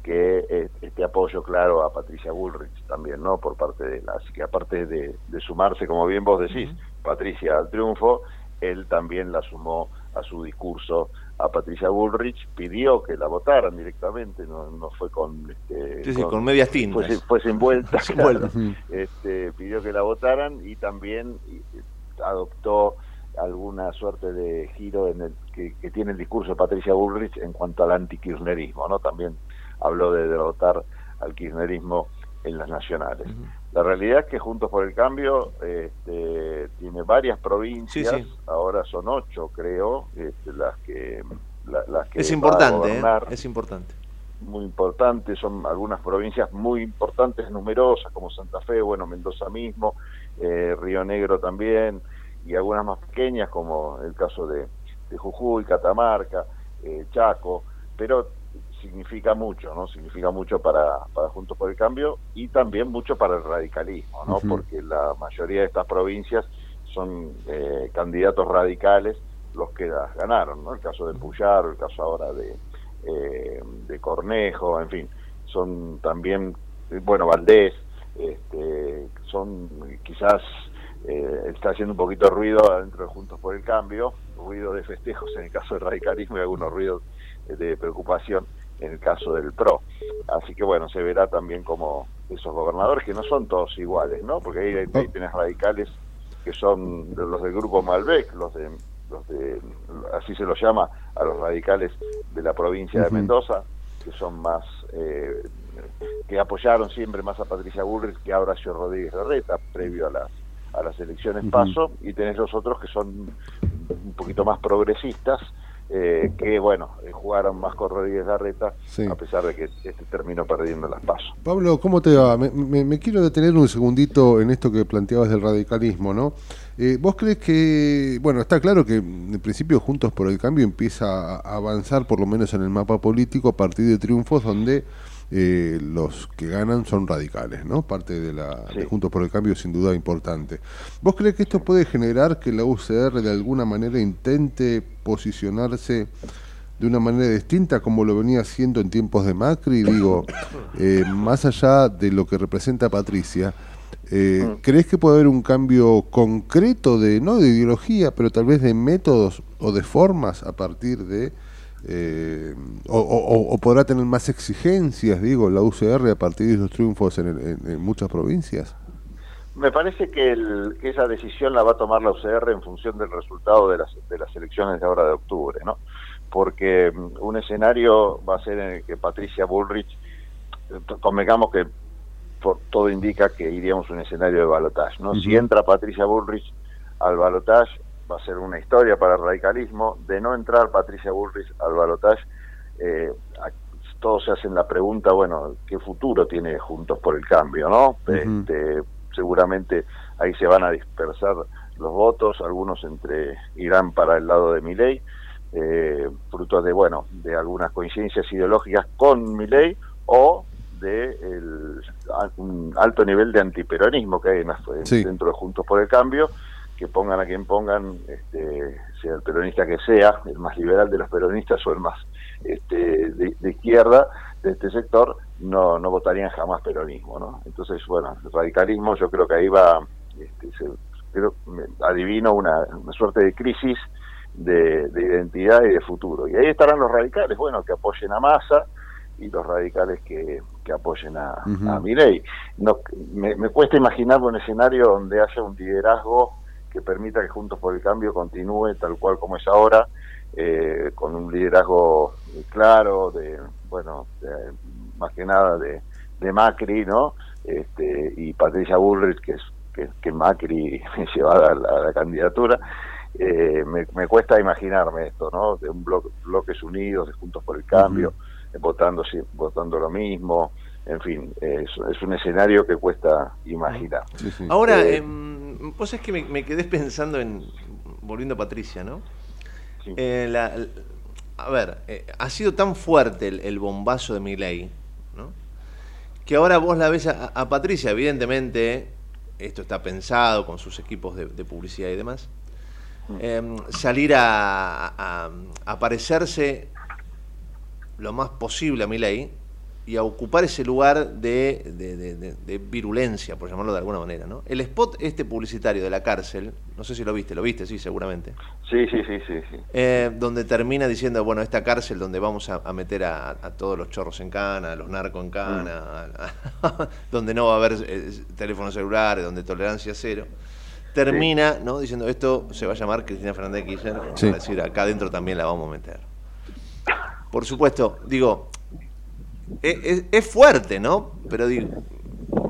que eh, este apoyo claro a Patricia Bullrich también, ¿no? Por parte de la, así que aparte de, de sumarse, como bien vos decís, Patricia al triunfo, él también la sumó a su discurso a Patricia Bullrich, pidió que la votaran directamente, no, no fue con, este, Sí, sí, con medias tintas. Fue, sin- fue sin vuelta, Sin claro. Este, pidió que la votaran y también adoptó alguna suerte de giro en el que, que tiene el discurso de Patricia Bullrich en cuanto al antikirchnerismo, ¿no? También habló de derrotar al kirchnerismo en las nacionales. La realidad es que Juntos por el Cambio este, tiene varias provincias, Sí, sí. ahora son ocho creo, este, las que la- las que Es importante, ¿eh? Es importante. muy importantes, son algunas provincias muy importantes, numerosas, como Santa Fe, bueno, Mendoza mismo, eh, Río Negro también, y algunas más pequeñas como el caso de, de Jujuy, Catamarca, eh, Chaco, pero significa mucho, ¿no? Significa mucho para, para Juntos por el Cambio y también mucho para el radicalismo, ¿no? Porque la mayoría de estas provincias son eh, candidatos radicales los que las ganaron, ¿no? El caso de Puyaro, el caso ahora de, eh, de Cornejo, en fin, son también, bueno, Valdés, este, son quizás eh, está haciendo un poquito de ruido adentro de Juntos por el Cambio, ruido de festejos en el caso del radicalismo y algunos ruidos de preocupación en el caso del PRO. Así que bueno, se verá también como esos gobernadores, que no son todos iguales, ¿no? Porque ahí, ahí tenés radicales que son los del grupo Malbec, los de, los de, así se los llama a los radicales de la provincia de Mendoza, que son más, eh, que apoyaron siempre más a Patricia Bullrich que a Horacio Rodríguez Larreta, previo a las, a las elecciones PASO, y tenés los otros que son un poquito más progresistas, eh, que bueno, eh, jugaron más con Rodríguez Larreta, a pesar de que este terminó perdiendo las pasos. Pablo, ¿cómo te va? Me, me, quiero detener un segundito en esto que planteabas del radicalismo, ¿no? Eh, ¿Vos crees que, bueno, está claro que en principio Juntos por el Cambio empieza a avanzar, por lo menos en el mapa político, a partir de triunfos donde eh, los que ganan son radicales, ¿no? Parte de la de Juntos por el Cambio sin duda importante. ¿Vos crees que esto puede generar que la UCR de alguna manera intente posicionarse de una manera distinta como lo venía haciendo en tiempos de Macri? Digo, eh, más allá de lo que representa Patricia, eh, mm. ¿crees que puede haber un cambio concreto de, no de ideología, pero tal vez de métodos o de formas a partir de eh, o, podrá tener más exigencias, digo, la UCR a partir de sus triunfos en, muchas provincias? Me parece que, el, que, esa decisión la va a tomar la UCR en función del resultado de las, de las elecciones de ahora de octubre, ¿no? Porque mm, un escenario va a ser en el que Patricia Bullrich, eh, convengamos que por, todo indica que iríamos a un escenario de balotaje, ¿no? Si entra Patricia Bullrich al balotaje, va a ser una historia para el radicalismo, de no entrar Patricia Bullrich al balotaje, eh, todos se hacen la pregunta, bueno, ¿qué futuro tiene Juntos por el Cambio, no? este, seguramente ahí se van a dispersar los votos, algunos entre irán para el lado de Milei, eh, fruto de, bueno, de algunas coincidencias ideológicas con Milei o de el, un alto nivel de antiperonismo que hay dentro de Juntos por el Cambio, que pongan a quien pongan, este, sea el peronista que sea, el más liberal de los peronistas o el más este, de, izquierda de este sector, no, no votarían jamás peronismo. ¿no? Entonces, bueno, el radicalismo yo creo que ahí va, este, creo, adivino una, una, suerte de crisis de, identidad y de futuro. Y ahí estarán los radicales, bueno, que apoyen a Massa y los radicales que, que apoyen a, a Milei. No, me, me cuesta imaginar un escenario donde haya un liderazgo que permita que Juntos por el Cambio continúe tal cual como es ahora, eh, con un liderazgo claro, de, bueno, más que nada de, Macri, ¿no? Este, y Patricia Bullrich, que es que, Macri llevada a la, candidatura. Eh, me, cuesta imaginarme esto, ¿no? De un bloque, bloques unidos, de Juntos por el Cambio, votando, votando lo mismo, en fin, es, es, un escenario que cuesta imaginar. Ahora, eh, em, vos es que me, quedé pensando en, volviendo a Patricia, ¿no? Eh, a ver, eh, ha sido tan fuerte el, bombazo de mi ley, ¿no? Que ahora vos la ves a, Patricia, evidentemente, esto está pensado con sus equipos de, publicidad y demás, em, salir a, a, a, parecerse lo más posible a mi ley y a ocupar ese lugar de, de, virulencia, por llamarlo de alguna manera. ¿no? El spot este publicitario de la cárcel, no sé si lo viste, lo viste, sí, seguramente. Sí, sí, sí, sí. sí. Eh, donde termina diciendo, bueno, esta cárcel donde vamos a, meter a, todos los chorros en cana, a los narcos en cana, mm. donde no va a haber eh, teléfonos celulares, donde tolerancia cero. Termina ¿no? diciendo, esto se va a llamar Cristina Fernández de Kirchner, sí. decir, acá adentro también la vamos a meter. Por supuesto, digo, es, fuerte, ¿no? Pero digo,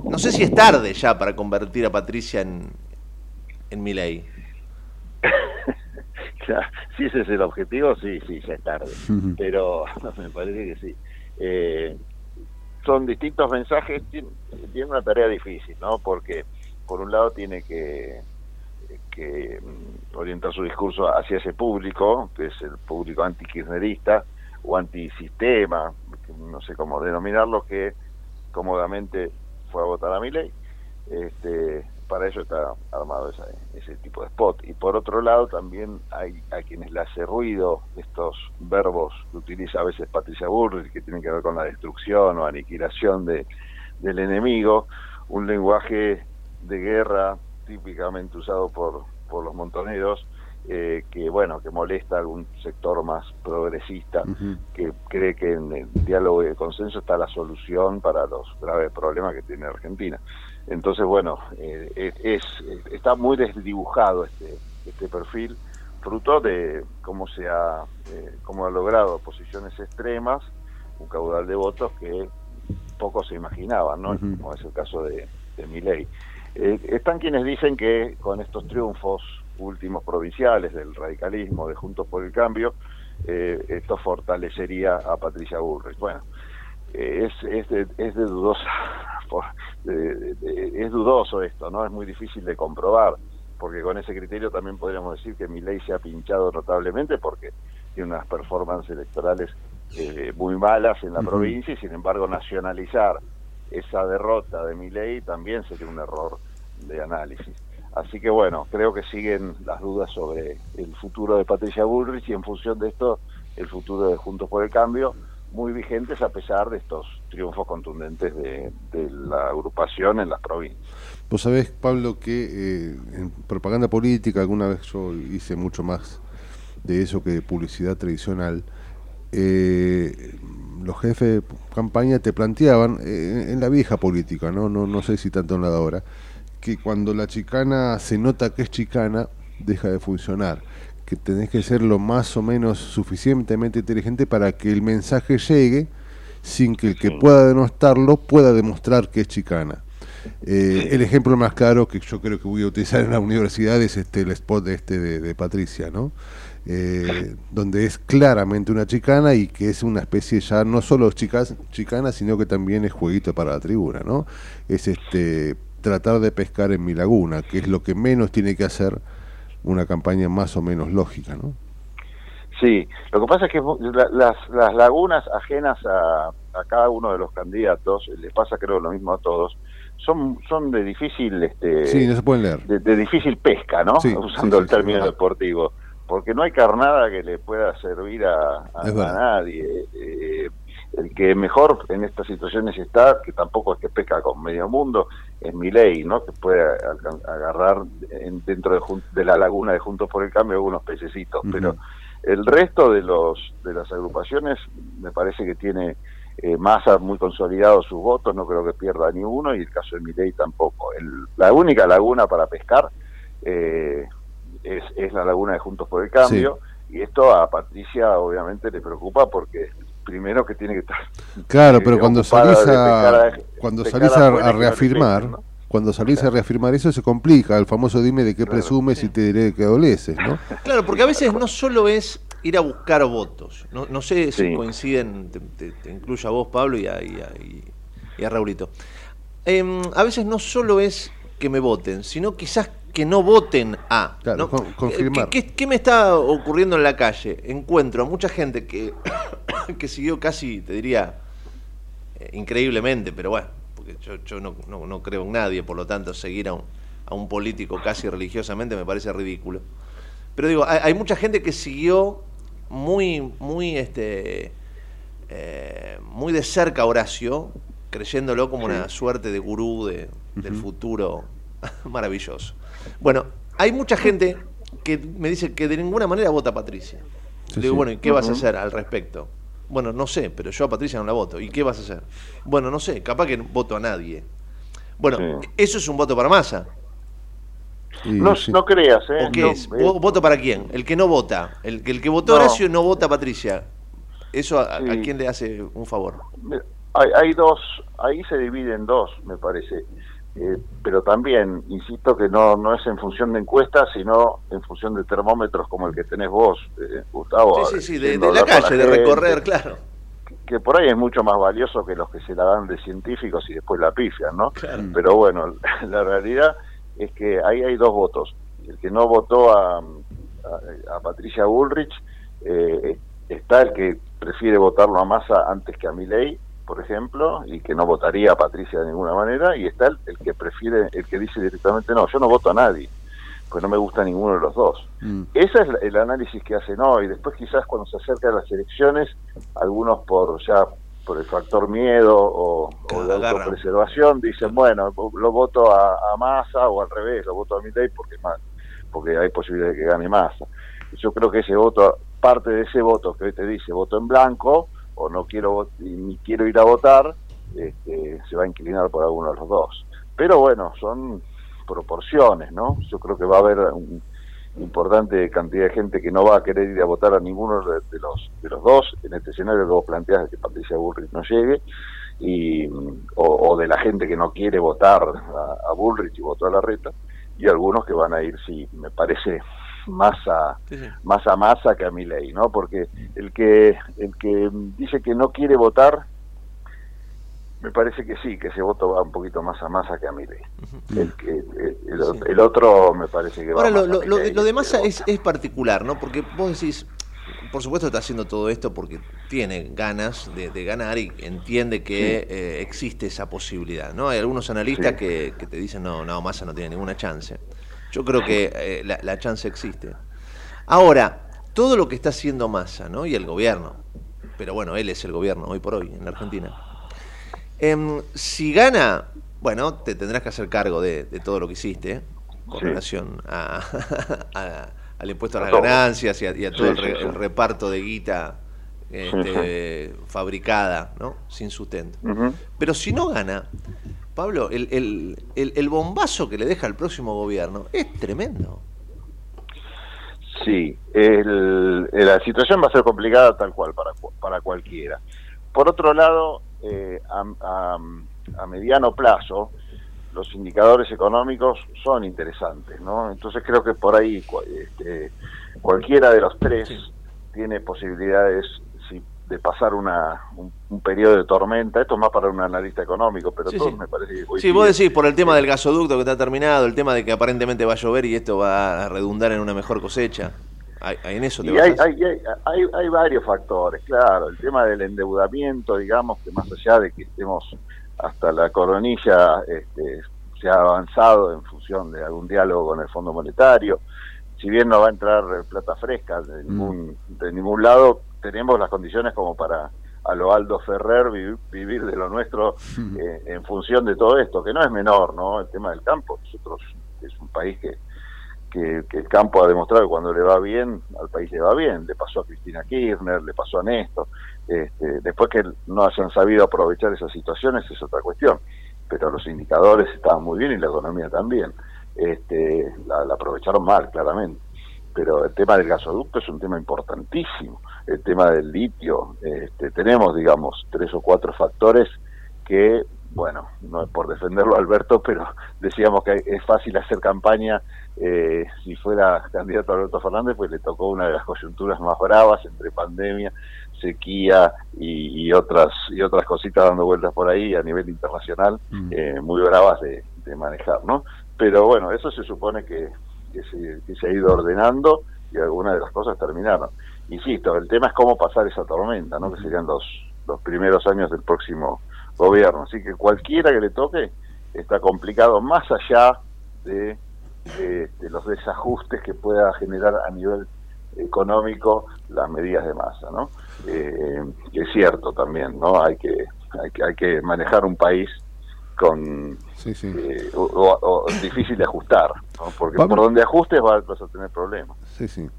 no sé si es tarde ya para convertir a Patricia en, en Milei. si ese es el objetivo, sí, sí, ya es tarde. Pero me parece que sí. Eh, son distintos mensajes, tiene, una tarea difícil, ¿no? Porque por un lado tiene que, que mm, orientar su discurso hacia ese público, que es el público antikirchnerista o antisistema, no sé cómo denominarlo, que cómodamente fue a votar a mi ley. Este, para eso está armado ese tipo de spot. Y por otro lado, también hay a quienes le hace ruido estos verbos que utiliza a veces Patricia Burrich, que tienen que ver con la destrucción o aniquilación de, del enemigo, un lenguaje de guerra típicamente usado por, por los montoneros, eh, que bueno que molesta a algún sector más progresista que cree que en el diálogo y el consenso está la solución para los graves problemas que tiene Argentina. Entonces bueno eh, es, está muy desdibujado este este perfil fruto de cómo se ha eh, cómo ha logrado posiciones extremas un caudal de votos que poco se imaginaban no como es el caso de, de Milei. Están quienes dicen que con estos triunfos últimos provinciales del radicalismo de Juntos por el Cambio, eh, esto fortalecería a Patricia Burrich. Bueno, eh, es, es, de, es de dudosa, es dudoso esto, ¿no? Es muy difícil de comprobar, porque con ese criterio también podríamos decir que mi ley se ha pinchado notablemente porque tiene unas performances electorales eh, muy malas en la provincia y sin embargo nacionalizar esa derrota de mi ley también sería un error de análisis. Así que bueno, creo que siguen las dudas sobre el futuro de Patricia Bullrich y en función de esto el futuro de Juntos por el Cambio, muy vigentes a pesar de estos triunfos contundentes de, la agrupación en las provincias. Vos sabés, Pablo, que eh, en propaganda política alguna vez yo hice mucho más de eso que de publicidad tradicional. Eh, los jefes de campaña te planteaban eh, en la vieja política, ¿no? No, no sé si tanto en la de ahora que cuando la chicana se nota que es chicana, deja de funcionar. Que tenés que ser lo más o menos suficientemente inteligente para que el mensaje llegue sin que el que pueda denostarlo pueda demostrar que es chicana. Eh, el ejemplo más claro que yo creo que voy a utilizar en la universidad es este el spot este de, Patricia, ¿no? Eh, donde es claramente una chicana y que es una especie ya no solo chicas, chicana, sino que también es jueguito para la tribuna, ¿no? Es este tratar de pescar en mi laguna, que es lo que menos tiene que hacer una campaña más o menos lógica, ¿no? Sí, lo que pasa es que las, las lagunas ajenas a, cada uno de los candidatos, les pasa creo lo mismo a todos, son son de difícil este sí, no se pueden leer. De, difícil pesca, ¿no? Usando el término deportivo, porque no hay carnada que le pueda servir a, a, nadie. Eh, el que mejor en estas situaciones está, que tampoco es que pesca con medio mundo, es mi ley, ¿no? Que puede agarrar dentro de, la laguna de Juntos por el Cambio algunos pececitos, pero el resto de los de las agrupaciones me parece que tiene eh, Massa muy consolidado sus votos, no creo que pierda ni uno, y el caso de Milei tampoco. la única laguna para pescar eh, es, es, la laguna de Juntos por el Cambio, y esto a Patricia obviamente le preocupa porque primero que tiene que estar. Claro, pero cuando salís a, cuando salís a, reafirmar, cuando salís a reafirmar eso se complica, el famoso dime de qué presumes y te diré de qué adoleces, ¿no? Claro, porque a veces no solo es ir a buscar votos, no, no sé si coinciden, te, incluyo a vos Pablo y a, y a, Raulito. Em, a veces no solo es que me voten, sino quizás que no voten a. Claro, confirmar. ¿Qué, me está ocurriendo en la calle? Encuentro a mucha gente que, que siguió casi, te diría, eh, increíblemente, pero bueno, porque yo, yo no, no, creo en nadie, por lo tanto, seguir a un, a un político casi religiosamente me parece ridículo. Pero digo, hay, mucha gente que siguió muy, muy, este, eh, muy de cerca a Horacio, creyéndolo como una suerte de gurú de, del futuro maravilloso. Bueno, hay mucha gente que me dice que de ninguna manera vota a Patricia. digo, bueno, ¿y qué vas a hacer al respecto? Bueno, no sé, pero yo a Patricia no la voto. ¿Y qué vas a hacer? Bueno, no sé, capaz que voto a nadie. Bueno, eso es un voto para masa. no, no, creas, ¿eh? ¿O qué es? ¿Voto para quién? El que no vota. El, el que votó Horacio no vota a Patricia. ¿Eso a, quién le hace un favor? Hay, hay dos, ahí se divide en dos, me parece. Eh, pero también, insisto que no, no es en función de encuestas, sino en función de termómetros como el que tenés vos, eh, Gustavo. Sí, sí, sí, de, la calle, de recorrer, claro. Que, por ahí es mucho más valioso que los que se la dan de científicos y después la pifian, ¿no? Pero bueno, la realidad es que ahí hay dos votos. El que no votó a, a, Patricia Bullrich, eh, está el que prefiere votarlo a Massa antes que a Milei, por ejemplo, y que no votaría a Patricia de ninguna manera, y está el, el que prefiere, el que dice directamente, no, yo no voto a nadie pues no me gusta ninguno de los dos. Mm. Ese es el análisis que hacen hoy. Después quizás cuando se acercan las elecciones, algunos por ya por el factor miedo o, o de autopreservación dicen, bueno, lo voto a, a Massa o al revés, lo voto a Milei porque más porque hay posibilidad de que gane Massa. Yo creo que ese voto, parte de ese voto que hoy te dice voto en blanco o no quiero ni quiero ir a votar, este, se va a inclinar por alguno de los dos. Pero bueno, son proporciones, ¿no? Yo creo que va a haber una importante cantidad de gente que no va a querer ir a votar a ninguno de, los de los dos en este escenario que vos planteás que Patricia Bullrich no llegue y o, de la gente que no quiere votar a, Bullrich y votó a la reta y algunos que van a ir sí me parece más a más a masa que a mi ley no porque el que el que dice que no quiere votar me parece que sí, que ese voto va un poquito más a masa que a Milei. el, el, otro me parece que va Ahora, lo, lo, lo, de masa es, es particular, ¿no? Porque vos decís, por supuesto está haciendo todo esto porque tiene ganas de, ganar y entiende que eh, existe esa posibilidad, ¿no? Hay algunos analistas que, te dicen, no, no, Massa no tiene ninguna chance. Yo creo que eh, la, la, chance existe. Ahora, todo lo que está haciendo Massa, ¿no? Y el gobierno, pero bueno, él es el gobierno hoy por hoy en la Argentina Em, si gana, bueno, te tendrás que hacer cargo de, todo lo que hiciste con relación a, al impuesto a las ganancias y a, todo el, reparto de guita este, fabricada, ¿no? Sin sustento. Pero si no gana, Pablo, el, el, bombazo que le deja al próximo gobierno es tremendo. Sí, la situación va a ser complicada tal cual para, para cualquiera. Por otro lado, eh, a, mediano plazo los indicadores económicos son interesantes, ¿no? Entonces creo que por ahí este, cualquiera de los tres tiene posibilidades de pasar una, un, periodo de tormenta. Esto es más para un analista económico, pero sí, me parece que... sí, vos decís por el tema del gasoducto que está terminado, el tema de que aparentemente va a llover y esto va a redundar en una mejor cosecha. Hay, en eso y hay, hay, hay, varios factores, claro. El tema del endeudamiento, digamos, que más allá de que estemos hasta la coronilla, este, se ha avanzado en función de algún diálogo con el Fondo Monetario. Si bien no va a entrar plata fresca de mm. ningún, de ningún lado, tenemos las condiciones como para a lo Aldo Ferrer vivir, de lo nuestro eh, en función de todo esto, que no es menor, ¿no? El tema del campo. Nosotros es un país que que, el campo ha demostrado que cuando le va bien, al país le va bien. Le pasó a Cristina Kirchner, le pasó a Néstor. Este, después que no hayan sabido aprovechar esas situaciones es otra cuestión. Pero los indicadores estaban muy bien y la economía también. Este, la, aprovecharon mal, claramente. Pero el tema del gasoducto es un tema importantísimo. El tema del litio, este, tenemos, digamos, tres o cuatro factores que bueno, no es por defenderlo Alberto, pero decíamos que es fácil hacer campaña eh, si fuera candidato Alberto Fernández, pues le tocó una de las coyunturas más bravas entre pandemia, sequía y, otras y otras cositas dando vueltas por ahí a nivel internacional, mm. eh, muy bravas de, manejar, ¿no? Pero bueno, eso se supone que, se, se ha ido ordenando y algunas de las cosas terminaron. Insisto, el tema es cómo pasar esa tormenta, ¿no? Que serían los, los primeros años del próximo gobierno. Así que cualquiera que le toque está complicado más allá de, los desajustes que pueda generar a nivel económico las medidas de masa, ¿no? Eh, que es cierto también, ¿no? Hay que, hay que, hay que manejar un país con eh, o, difícil de ajustar, porque por donde ajustes vas, vas a tener problemas. Sí, sí.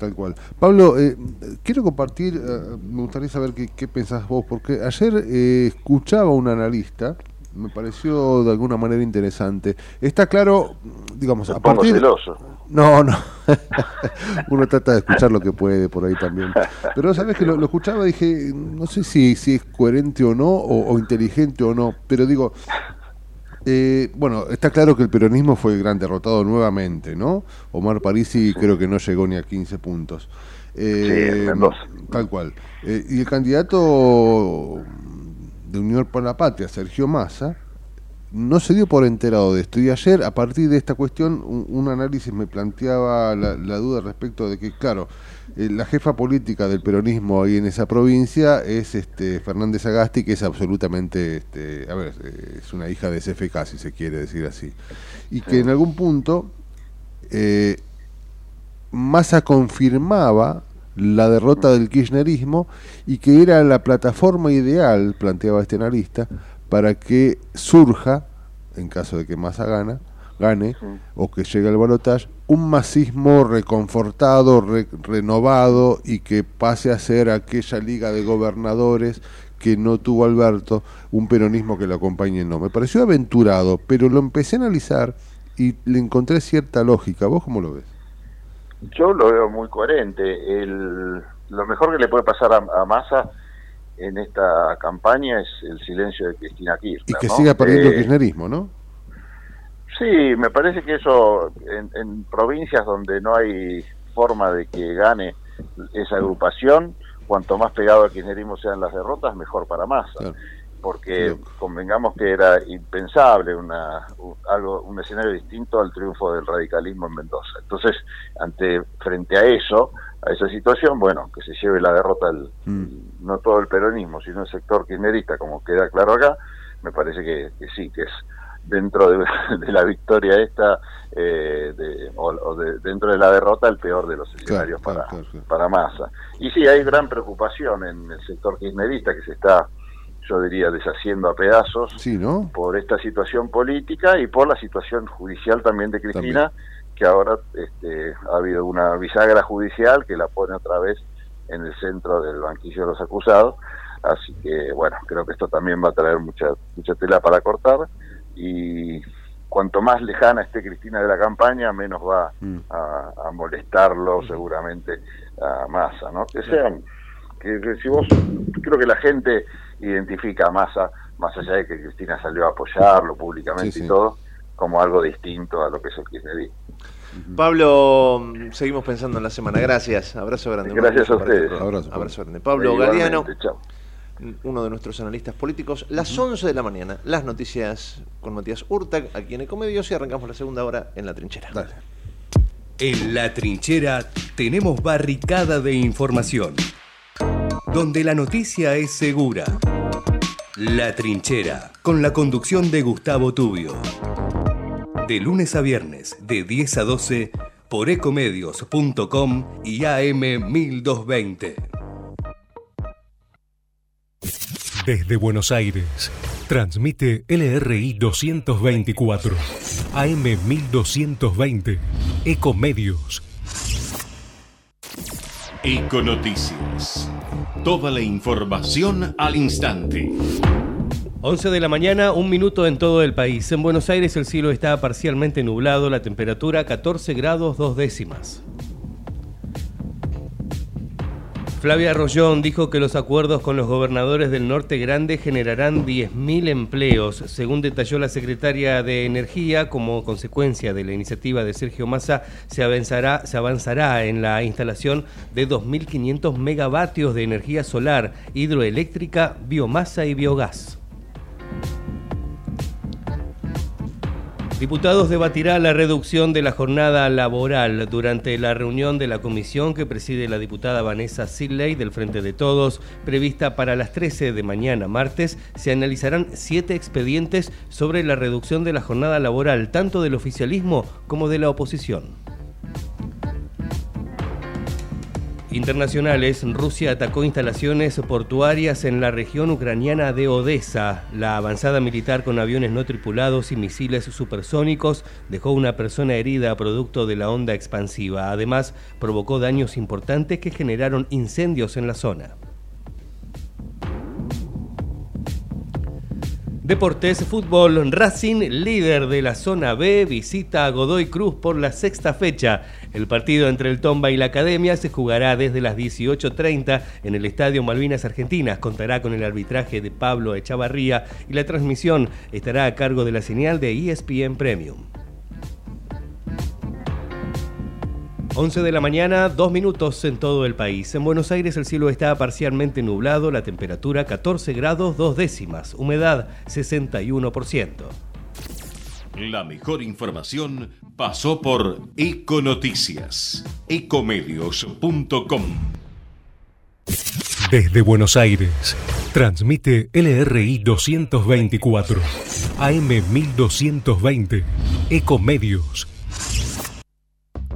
Tal cual. Pablo, eh, quiero compartir, eh, me gustaría saber qué, qué, pensás vos, porque ayer eh, escuchaba a un analista, me pareció de alguna manera interesante. Está claro, digamos, a partir... Celoso. No, no. Uno trata de escuchar lo que puede por ahí también. Pero sabes que lo, escuchaba y dije, no sé si, si es coherente o no, o inteligente o no, pero digo, eh, bueno, está claro que el peronismo fue el gran derrotado nuevamente, ¿no? Omar Parisi creo que no llegó ni a 15 puntos. Eh, tal cual. Eh, y el candidato de Unión por la Patria, Sergio Massa, no se dio por enterado de esto. Y ayer, a partir de esta cuestión, un, análisis me planteaba la, la, duda respecto de que, claro, eh, la jefa política del peronismo ahí en esa provincia es este Fernández Agasti, que es absolutamente, este, a ver, eh, es una hija de CFK, si se quiere decir así. Y que en algún punto eh, Massa confirmaba la derrota del kirchnerismo y que era la plataforma ideal, planteaba este analista, para que surja, en caso de que Massa gana, gane o que llegue al balotaje, un masismo reconfortado, renovado y que pase a ser aquella liga de gobernadores que no tuvo Alberto, un peronismo que lo acompañe no. Me pareció aventurado, pero lo empecé a analizar y le encontré cierta lógica. ¿Vos cómo lo ves? Yo lo veo muy coherente. El, lo mejor que le puede pasar a, a Massa en esta campaña es el silencio de Cristina Kirchner. Y que siga perdiendo el kirchnerismo, ¿no? Sí, me parece que eso en, en, provincias donde no hay forma de que gane esa agrupación, cuanto más pegado al kirchnerismo sean las derrotas, mejor para Massa. Claro. Porque sí. convengamos que era impensable una, un, algo, un escenario distinto al triunfo del radicalismo en Mendoza. Entonces, ante frente a eso, a esa situación, bueno, que se lleve la derrota mm. no todo el peronismo, sino el sector kirchnerista, como queda claro acá, me parece que, que sí, que es dentro de, de, la victoria esta eh, de, o, o de, dentro de la derrota el peor de los escenarios claro, para, claro, claro. para Massa. Y sí, hay gran preocupación en el sector kirchnerista que se está, yo diría, deshaciendo a pedazos sí, ¿no? por esta situación política y por la situación judicial también de Cristina, también. Que ahora este, ha habido una bisagra judicial que la pone otra vez en el centro del banquillo de los acusados. Así que, bueno, creo que esto también va a traer mucha, mucha tela para cortar y cuanto más lejana esté Cristina de la campaña, menos va mm. a, a, molestarlo seguramente a Massa, ¿no? Que sean, que, que, si vos, creo que la gente identifica a Massa, más allá de que Cristina salió a apoyarlo públicamente sí, sí. y todo, como algo distinto a lo que es el kirchnerismo. Pablo, seguimos pensando en la semana. Gracias. Abrazo grande. Gracias a ustedes. Abrazo, Abrazo grande. Pablo Galeano. Uno de nuestros analistas políticos, las 11 de la mañana, las noticias con Matías Urtag, aquí en Ecomedios, y arrancamos la segunda hora en La Trinchera. Dale. En La Trinchera tenemos barricada de información, donde la noticia es segura. La Trinchera, con la conducción de Gustavo Tubio. De lunes a viernes, de 10 a 12, por ecomedios.com y AM 1220. Desde Buenos Aires, transmite LRI 224, AM 1220, Ecomedios. Econoticias. Toda la información al instante. 11 de la mañana, un minuto en todo el país. En Buenos Aires el cielo está parcialmente nublado, la temperatura 14 grados dos décimas. Flavia Rollón dijo que los acuerdos con los gobernadores del Norte Grande generarán 10.000 empleos. Según detalló la secretaria de Energía, como consecuencia de la iniciativa de Sergio Massa, se avanzará, se avanzará en la instalación de 2.500 megavatios de energía solar, hidroeléctrica, biomasa y biogás. Diputados debatirá la reducción de la jornada laboral durante la reunión de la comisión que preside la diputada Vanessa Sidley del Frente de Todos, prevista para las 13 de mañana martes. Se analizarán siete expedientes sobre la reducción de la jornada laboral, tanto del oficialismo como de la oposición. Internacionales, Rusia atacó instalaciones portuarias en la región ucraniana de Odessa. La avanzada militar con aviones no tripulados y misiles supersónicos dejó una persona herida producto de la onda expansiva. Además, provocó daños importantes que generaron incendios en la zona. Deportes Fútbol Racing, líder de la zona B, visita a Godoy Cruz por la sexta fecha. El partido entre el Tomba y la Academia se jugará desde las 18.30 en el Estadio Malvinas Argentinas. Contará con el arbitraje de Pablo Echavarría y la transmisión estará a cargo de la señal de ESPN Premium. 11 de la mañana, dos minutos en todo el país. En Buenos Aires el cielo está parcialmente nublado, la temperatura 14 grados dos décimas, humedad 61%. La mejor información pasó por Econoticias. Ecomedios.com. Desde Buenos Aires, transmite LRI 224, AM 1220, Ecomedios.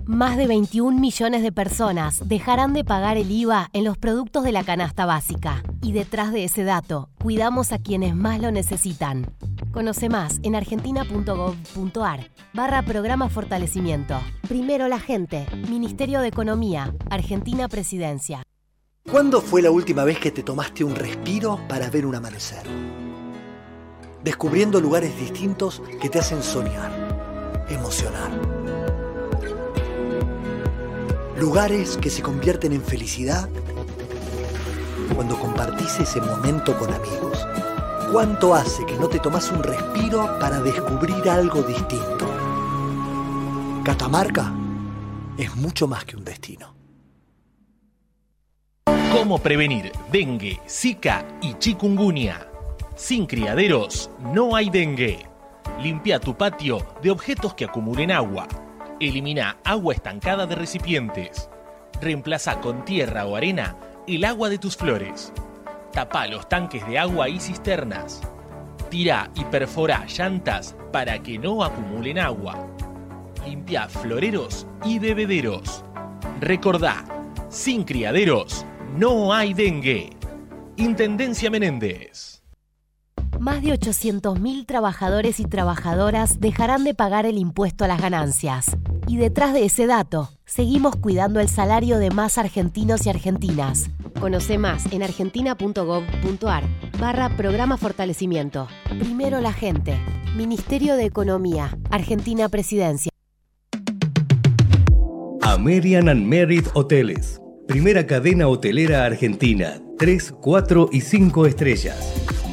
Más de 21 millones de personas dejarán de pagar el IVA en los productos de la canasta básica. Y detrás de ese dato, cuidamos a quienes más lo necesitan. Conoce más en argentina.gov.ar barra programa fortalecimiento. Primero la gente. Ministerio de Economía. Argentina Presidencia. ¿Cuándo fue la última vez que te tomaste un respiro para ver un amanecer? Descubriendo lugares distintos que te hacen soñar, emocionar. Lugares que se convierten en felicidad cuando compartís ese momento con amigos. ¿Cuánto hace que no te tomas un respiro para descubrir algo distinto? Catamarca es mucho más que un destino. ¿Cómo prevenir dengue, zika y chikungunya? Sin criaderos no hay dengue. Limpia tu patio de objetos que acumulen agua. Elimina agua estancada de recipientes. Reemplaza con tierra o arena el agua de tus flores. Tapa los tanques de agua y cisternas. Tira y perfora llantas para que no acumulen agua. Limpia floreros y bebederos. Recordá, sin criaderos no hay dengue. Intendencia Menéndez. Más de 800.000 trabajadores y trabajadoras dejarán de pagar el impuesto a las ganancias. Y detrás de ese dato, seguimos cuidando el salario de más argentinos y argentinas. Conoce más en argentina.gov.ar barra programa fortalecimiento. Primero la gente. Ministerio de Economía. Argentina Presidencia. American and Merit Hoteles. Primera cadena hotelera argentina. 3, 4 y 5 estrellas.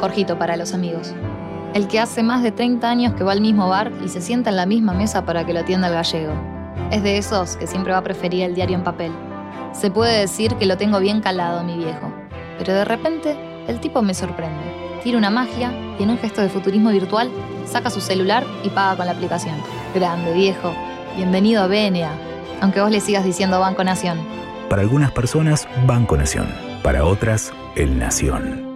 Jorgito para los amigos. El que hace más de 30 años que va al mismo bar y se sienta en la misma mesa para que lo atienda el gallego. Es de esos que siempre va a preferir el diario en papel. Se puede decir que lo tengo bien calado, mi viejo. Pero de repente, el tipo me sorprende. Tira una magia y en un gesto de futurismo virtual, saca su celular y paga con la aplicación. Grande, viejo. Bienvenido a BNA. Aunque vos le sigas diciendo Banco Nación. Para algunas personas, Banco Nación. Para otras, El Nación.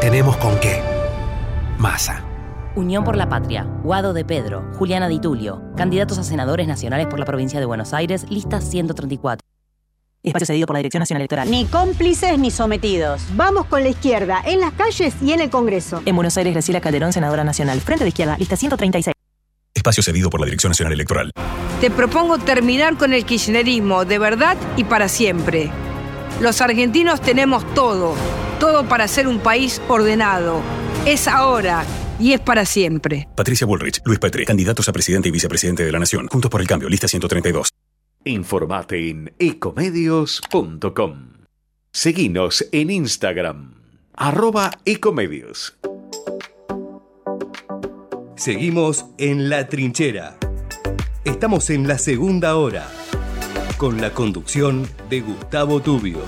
tenemos con qué. Masa. Unión por la Patria, Guado de Pedro, Juliana Di Tulio, candidatos a senadores nacionales por la provincia de Buenos Aires, lista 134. Espacio cedido por la Dirección Nacional Electoral. Ni cómplices ni sometidos. Vamos con la izquierda, en las calles y en el Congreso. En Buenos Aires, Graciela Calderón, senadora nacional. Frente de izquierda, lista 136. Espacio cedido por la Dirección Nacional Electoral. Te propongo terminar con el kirchnerismo de verdad y para siempre. Los argentinos tenemos todo, todo para ser un país ordenado. Es ahora y es para siempre. Patricia Bullrich, Luis Petri, candidatos a presidente y vicepresidente de la Nación. Juntos por el cambio, lista 132. Informate en ecomedios.com. Seguinos en Instagram, arroba ecomedios. Seguimos en La Trinchera. Estamos en la segunda hora, con la conducción de Gustavo Tubio.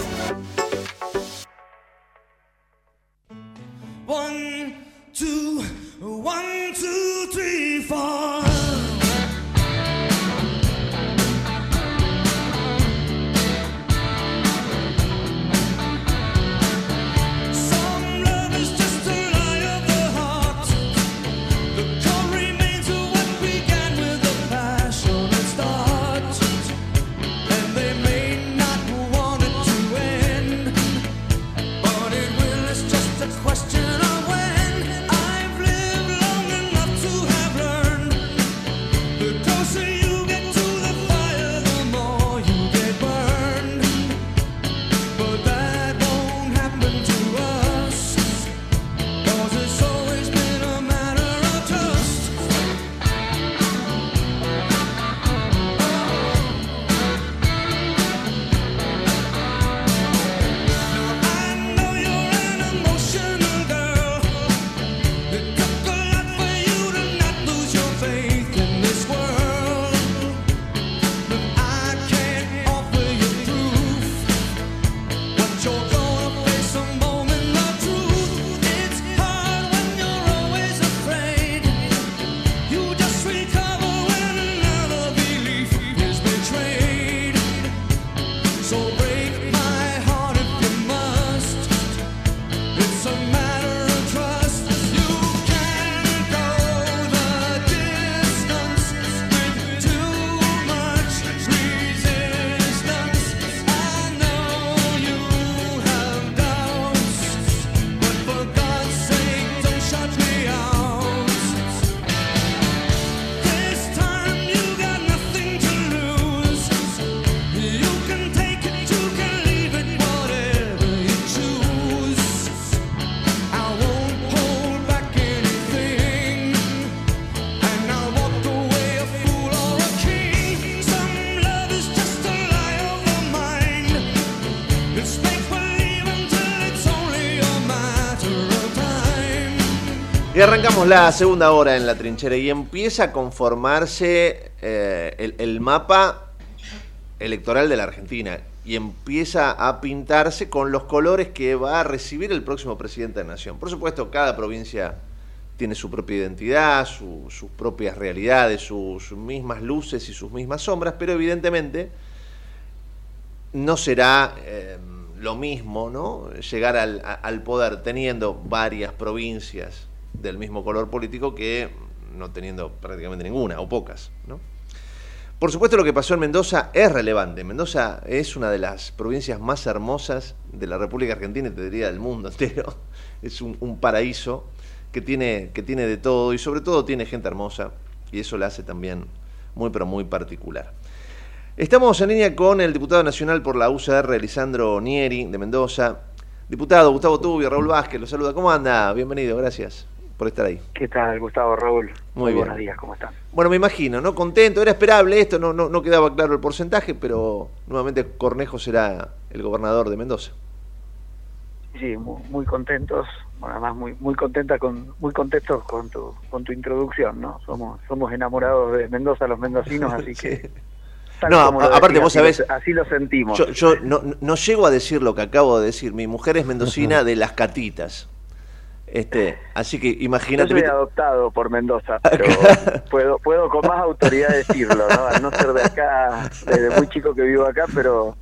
La segunda hora en la trinchera y empieza a conformarse eh, el, mapa electoral de la Argentina y empieza a pintarse con los colores que va a recibir el próximo presidente de la Nación. Por supuesto, cada provincia tiene su propia identidad, su- sus propias realidades, su- sus mismas luces y sus mismas sombras, pero evidentemente no será eh, lo mismo ¿no? llegar al poder teniendo varias provincias del mismo color político que no teniendo prácticamente ninguna o pocas. ¿no? Por supuesto lo que pasó en Mendoza es relevante. Mendoza es una de las provincias más hermosas de la República Argentina y te diría del mundo entero. Es un, paraíso que tiene, que tiene de todo y sobre todo tiene gente hermosa y eso la hace también muy pero muy particular. Estamos en línea con el diputado nacional por la UCR, Lisandro Nieri, de Mendoza. Diputado Gustavo Tubio, Raúl Vázquez, lo saluda. ¿Cómo anda? Bienvenido, gracias por estar ahí. ¿Qué tal, Gustavo, Raúl? Muy bien. buenos días, ¿cómo están? Bueno, me imagino, ¿no? Contento, era esperable esto, no, no, no quedaba claro el porcentaje, pero nuevamente Cornejo será el gobernador de Mendoza. Sí, muy, muy contentos, bueno, además muy muy contenta con muy contentos con tu con tu introducción, ¿no? Somos somos enamorados de Mendoza los mendocinos, así que tal No, a- aparte vos sabés- así lo sentimos. Yo, yo no, no llego a decir lo que acabo de decir. Mi mujer es mendocina de las catitas. Este, así que Yo imagínate. soy viste- adoptado por Mendoza, pero puedo puedo con más autoridad decirlo, ¿no? Al no ser de acá, desde muy chico que vivo acá, pero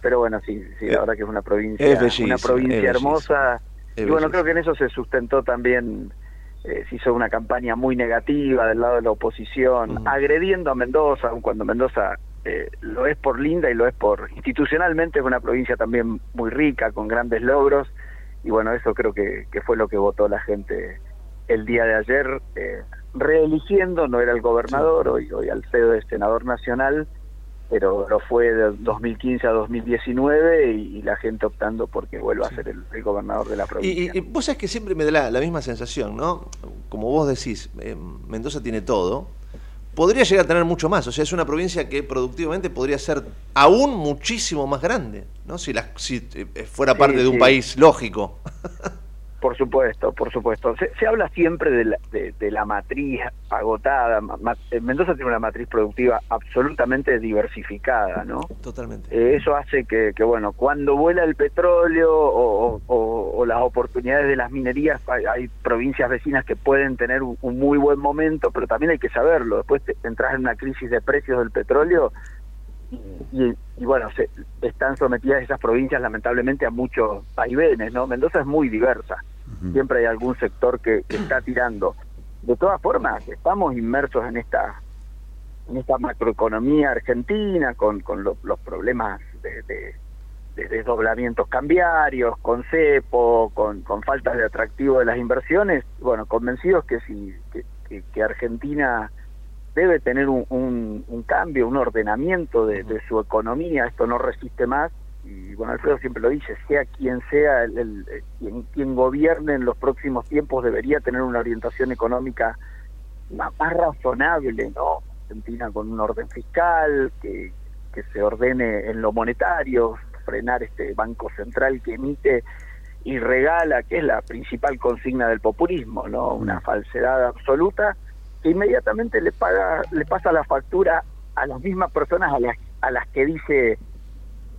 pero bueno, sí, sí, la verdad que es una provincia, Es una es provincia hermosa. Y bueno, creo que en eso se sustentó también, eh, se hizo una campaña muy negativa del lado de la oposición, agrediendo a Mendoza, aun cuando Mendoza eh, lo es por linda y lo es por institucionalmente es una provincia también muy rica, con grandes logros, y bueno, eso creo que, que fue lo que votó la gente el día de ayer, eh, reeligiendo, no era el gobernador, hoy, hoy Alfredo es senador nacional, pero lo fue de 2015 a 2019 y, y la gente optando porque vuelva a ser el, el gobernador de la provincia. Y, y- y vos sabés que siempre me da la, la misma sensación, ¿no? Como vos decís, eh, Mendoza tiene todo. Podría llegar a tener mucho más. O sea, es una provincia que productivamente podría ser aún muchísimo más grande, ¿no? Si, la, si eh, fuera Sí, parte de un sí. país lógico. Por supuesto, por supuesto. Se, se habla siempre de la, de, de la matriz agotada. Ma- eh, Mendoza tiene una matriz productiva absolutamente diversificada, ¿no? Totalmente. Eh, eso hace que, que, bueno, cuando vuela el petróleo o, o- o las oportunidades de las minerías, hay, hay provincias vecinas que pueden tener un, un muy buen momento, pero también hay que saberlo. Después te, entras en una crisis de precios del petróleo y, y, bueno, se, están sometidas esas provincias lamentablemente a muchos vaivenes, ¿no? Mendoza es muy diversa, siempre hay algún sector que, que está tirando. De todas formas, estamos inmersos en esta en esta macroeconomía argentina con, con lo- los problemas de, de- de desdoblamientos cambiarios, con cepo, con, con faltas de atractivo de las inversiones, bueno, convencidos que si que, que- que Argentina debe tener un, un- un cambio, un ordenamiento de, de su economía, esto no resiste más, y bueno, Alfredo siempre lo dice, sea quien sea, el, el- eh, quien, quien gobierne en los próximos tiempos debería tener una orientación económica más, más razonable, ¿no? Argentina con un orden fiscal, que, que se ordene en lo monetario, frenar este Banco Central que emite y regala, que es la principal consigna del populismo, ¿no? Una falsedad absoluta que inmediatamente le paga, le pasa la factura a las mismas personas a las, a las que dice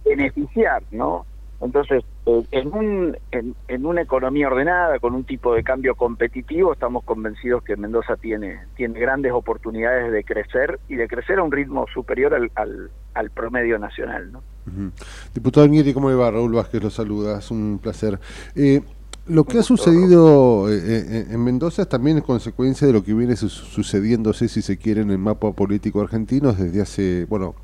beneficiar, ¿no? Entonces, eh, en, un, en, en una economía ordenada, con un tipo de cambio competitivo, estamos convencidos que Mendoza tiene, tiene grandes oportunidades de crecer y de crecer a un ritmo superior al, al, al promedio nacional, ¿no? Diputado Nieri, ¿cómo le va? Raúl Vázquez lo saluda, es un placer. Eh, lo que ha sucedido eh, eh, en Mendoza es también consecuencia de lo que viene su- sucediéndose, si se quiere, en el mapa político argentino desde hace, bueno,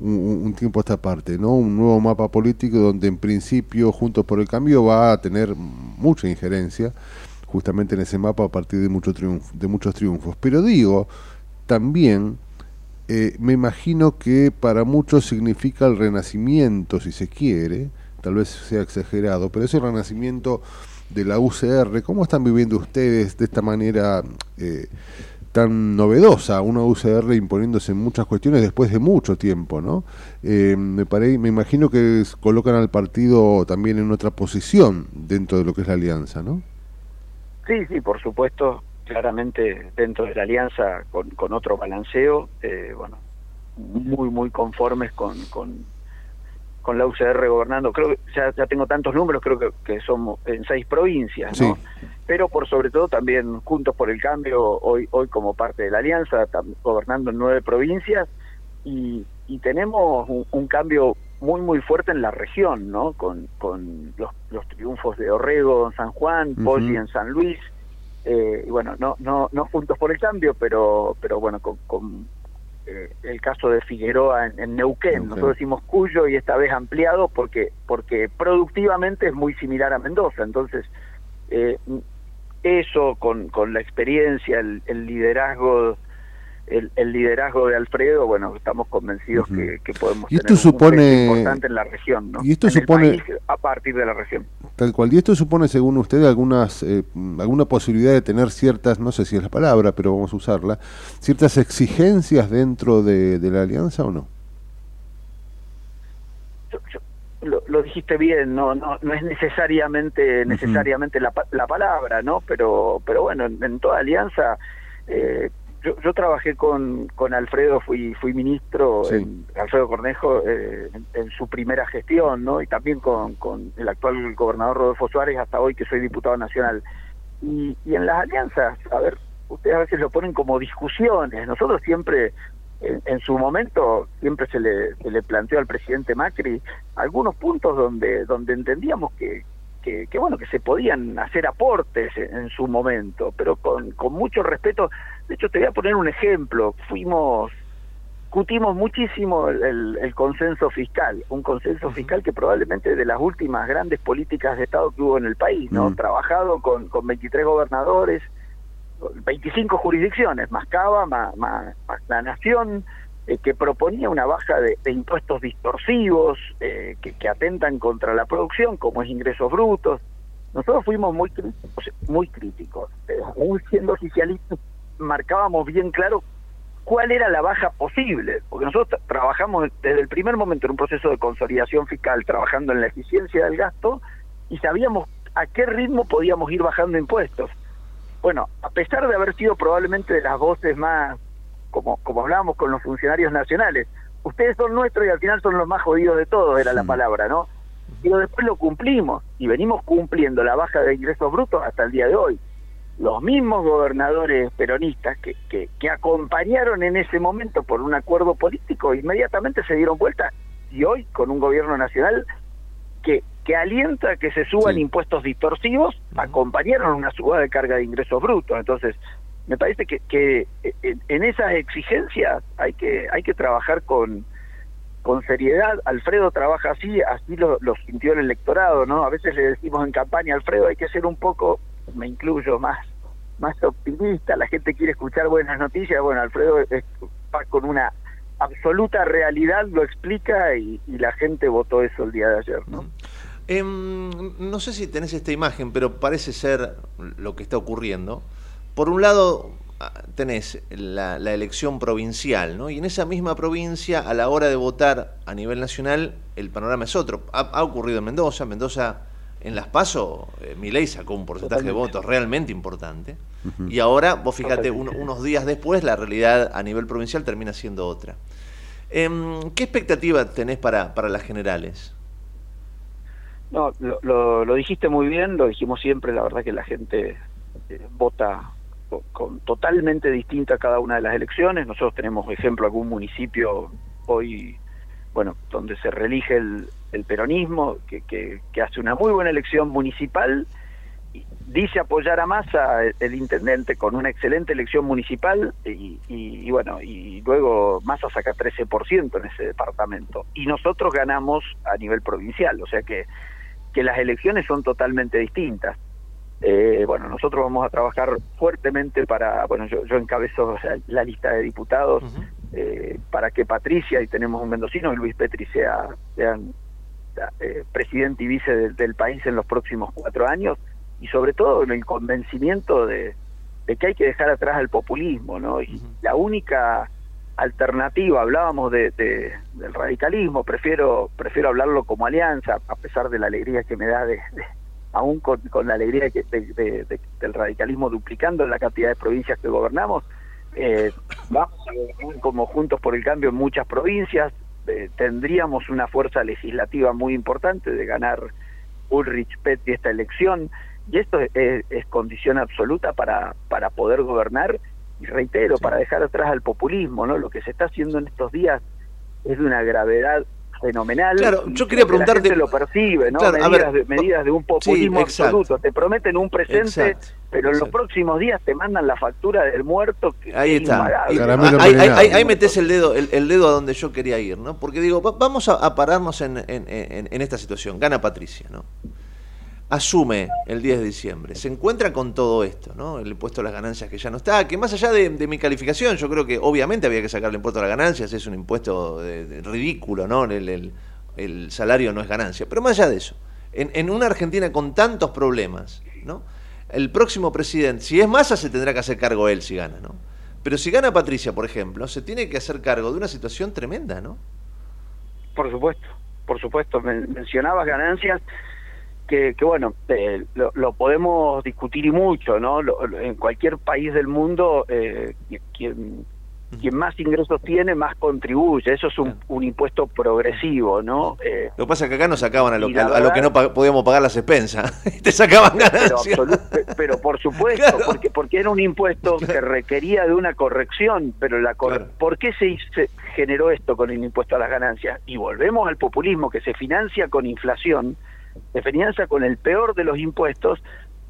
un, tiempo a esta parte, ¿no? Un nuevo mapa político donde en principio Juntos por el Cambio va a tener mucha injerencia justamente en ese mapa a partir de, de muchos triunfos. Pero digo, también eh, me imagino que para muchos significa el renacimiento, si se quiere, tal vez sea exagerado, pero ese renacimiento de la UCR, ¿cómo están viviendo ustedes de esta manera eh, tan novedosa, una UCR imponiéndose en muchas cuestiones después de mucho tiempo, ¿no? Eh, me, pare- me imagino que colocan al partido también en otra posición dentro de lo que es la alianza, ¿no? Sí, sí, por supuesto, claramente dentro de la alianza con, con otro balanceo, eh, bueno, muy, muy conformes con, con, con la UCR gobernando. Creo que ya, ya tengo tantos números, creo que, que somos en seis provincias, ¿no? Pero por sobre todo también Juntos por el Cambio, hoy, hoy como parte de la alianza, gobernando en nueve provincias, y, y tenemos un, un cambio muy muy fuerte en la región, ¿no? Con, con los, los triunfos de Orrego en San Juan, Ujú. Poggi en San Luis, eh, y bueno, no, no, no juntos por el cambio, pero, pero bueno, con, con, eh, el caso de Figueroa en, en Neuquén, nosotros decimos Cuyo y esta vez ampliado porque, porque productivamente es muy similar a Mendoza, entonces eh, eso con, con la experiencia, el, el liderazgo el, el liderazgo de Alfredo, bueno, estamos convencidos que, que podemos Y esto tener supone- importante en la región, ¿no? y esto En el supone- país a partir de la región. Tal cual. Y esto supone, según usted, algunas, eh, alguna posibilidad de tener ciertas, no sé si es la palabra, pero vamos a usarla, ciertas exigencias dentro de, de la alianza o no. Lo, lo dijiste bien, no, no, no es necesariamente necesariamente la, pa- la palabra, ¿no? Pero, pero bueno, en, en toda alianza, eh, yo, yo trabajé con, con Alfredo, fui, fui ministro, Sí. en- Alfredo Cornejo, eh, en, en su primera gestión, ¿no? Y también con, con el actual gobernador Rodolfo Suárez, hasta hoy que soy diputado nacional. Y, y en las alianzas, a ver, ustedes a veces lo ponen como discusiones, nosotros siempre en, en su momento siempre se le, se le planteó al presidente Macri algunos puntos donde donde entendíamos que, que, que, bueno que se podían hacer aportes en, su momento pero con, con mucho respeto. De hecho te voy a poner un ejemplo. Fuimos discutimos muchísimo el, el- el consenso fiscal, un consenso fiscal que probablemente de las últimas grandes políticas de Estado que hubo en el país, ¿no? Trabajado con, con 23 gobernadores, 25 jurisdicciones, más Cava, más, la Nación, eh, que proponía una baja de, impuestos distorsivos eh, que, atentan contra la producción, como es ingresos brutos. Nosotros fuimos muy críticos, muy críticos. Eh, aún siendo oficialistas, marcábamos bien claro cuál era la baja posible, porque nosotros tra- trabajamos desde el primer momento en un proceso de consolidación fiscal, trabajando en la eficiencia del gasto, y sabíamos a qué ritmo podíamos ir bajando impuestos. Bueno, a pesar de haber sido probablemente de las voces más, como, como hablábamos con los funcionarios nacionales, ustedes son nuestros y al final son los más jodidos de todos, era la palabra, ¿no? Pero después lo cumplimos y venimos cumpliendo la baja de ingresos brutos hasta el día de hoy. Los mismos gobernadores peronistas que, que, que acompañaron en ese momento por un acuerdo político, inmediatamente se dieron vuelta y hoy con un gobierno nacional que, que alienta a que se suban impuestos distorsivos, acompañaron una subida de carga de ingresos brutos. Entonces, me parece que, que en, en esas exigencias hay que, hay que trabajar con, con seriedad. Alfredo trabaja así, así lo, lo sintió el electorado, ¿no? A veces le decimos en campaña, Alfredo, hay que ser un poco, me incluyo, más más optimista, la gente quiere escuchar buenas noticias, bueno, Alfredo es- va con una absoluta realidad, lo explica y, y la gente votó eso el día de ayer, ¿no? Em, no sé si tenés esta imagen, pero parece ser lo que está ocurriendo. Por un lado, ah, tenés la, la elección provincial, ¿no? Y en esa misma provincia, a la hora de votar a nivel nacional, el panorama es otro. Ha, ha ocurrido en Mendoza. Mendoza, en Las Paso, eh, Milei sacó un porcentaje de votos realmente importante. Y ahora, vos fíjate, un- unos días después, la realidad a nivel provincial termina siendo otra. Em, ¿Qué expectativa tenés para, para las generales? No, lo, lo, dijiste muy bien, lo dijimos siempre, la verdad que la gente eh, vota co- con, totalmente distinta cada una de las elecciones. Nosotros tenemos, ejemplo, algún municipio hoy, bueno, donde se reelige el, el peronismo, que, que, que hace una muy buena elección municipal, dice apoyar a Massa, el, el intendente, con una excelente elección municipal, y, y- y bueno, y luego Massa saca 13% en ese departamento. Y nosotros ganamos a nivel provincial, o sea que que las elecciones son totalmente distintas. Eh, bueno, nosotros vamos a trabajar fuertemente para, bueno, yo, yo encabezo la, la lista de diputados eh, para que Patricia, y tenemos un mendocino, y Luis Petri sea, sean eh, presidente y vice del- del país en los próximos cuatro años, y sobre todo en el convencimiento de, de que hay que dejar atrás el populismo, ¿no? Y la única alternativa, hablábamos de, de- del radicalismo, prefiero prefiero hablarlo como alianza, a pesar de la alegría que me da de, de aún con, la alegría que- de- de- de- del radicalismo duplicando la cantidad de provincias que gobernamos, eh, vamos a gobernar como Juntos por el Cambio en muchas provincias, eh, tendríamos una fuerza legislativa muy importante de ganar Ulrich Petri esta elección, y esto es, es condición absoluta para, para poder gobernar, y reitero, para dejar atrás al populismo, ¿no? Lo que se está haciendo en estos días es de una gravedad fenomenal. Claro, yo quería creo que la preguntarte- gente lo percibe, ¿no? Claro, medidas, ver, de, medidas de un populismo sí, absoluto. Te prometen un presente, Exacto, pero en los próximos días te mandan la factura del muerto. Que Ahí es está. ahí, ahí, envenenado. ahí- ahí metes el dedo, el, el dedo a donde yo quería ir, ¿no? Porque digo, va- vamos a, a pararnos en, en- en- en esta situación. Gana Patricia, ¿no? Asume el 10 de diciembre, se encuentra con todo esto, ¿no? El impuesto a las ganancias que ya no está, que más allá de, mi calificación, yo creo que obviamente había que sacar el impuesto a las ganancias, es un impuesto de- ridículo, ¿no? El, salario no es ganancia. Pero más allá de eso, en, una Argentina con tantos problemas, ¿no? El próximo presidente, si es Massa, se tendrá que hacer cargo él si gana, ¿no? Pero si gana Patricia, por ejemplo, se tiene que hacer cargo de una situación tremenda, ¿no? Por supuesto, por supuesto. Men- mencionabas ganancias que, que bueno, eh, lo, lo podemos discutir y mucho, ¿no? Lo- lo- en cualquier país del mundo, eh, qui- quien, quien más ingresos tiene, más contribuye. Eso es un, un impuesto progresivo, ¿no? Eh, Lo que pasa es que acá nos sacaban a lo, a, a lo que no podíamos pagar las expensas. Te sacaban pero, ganancias. absolu- pe- pero por supuesto, porque, porque era un impuesto que requería de una corrección, pero la cor- ¿por qué se generó esto con el impuesto a las ganancias? Y volvemos al populismo que se financia con inflación, se financia con el peor de los impuestos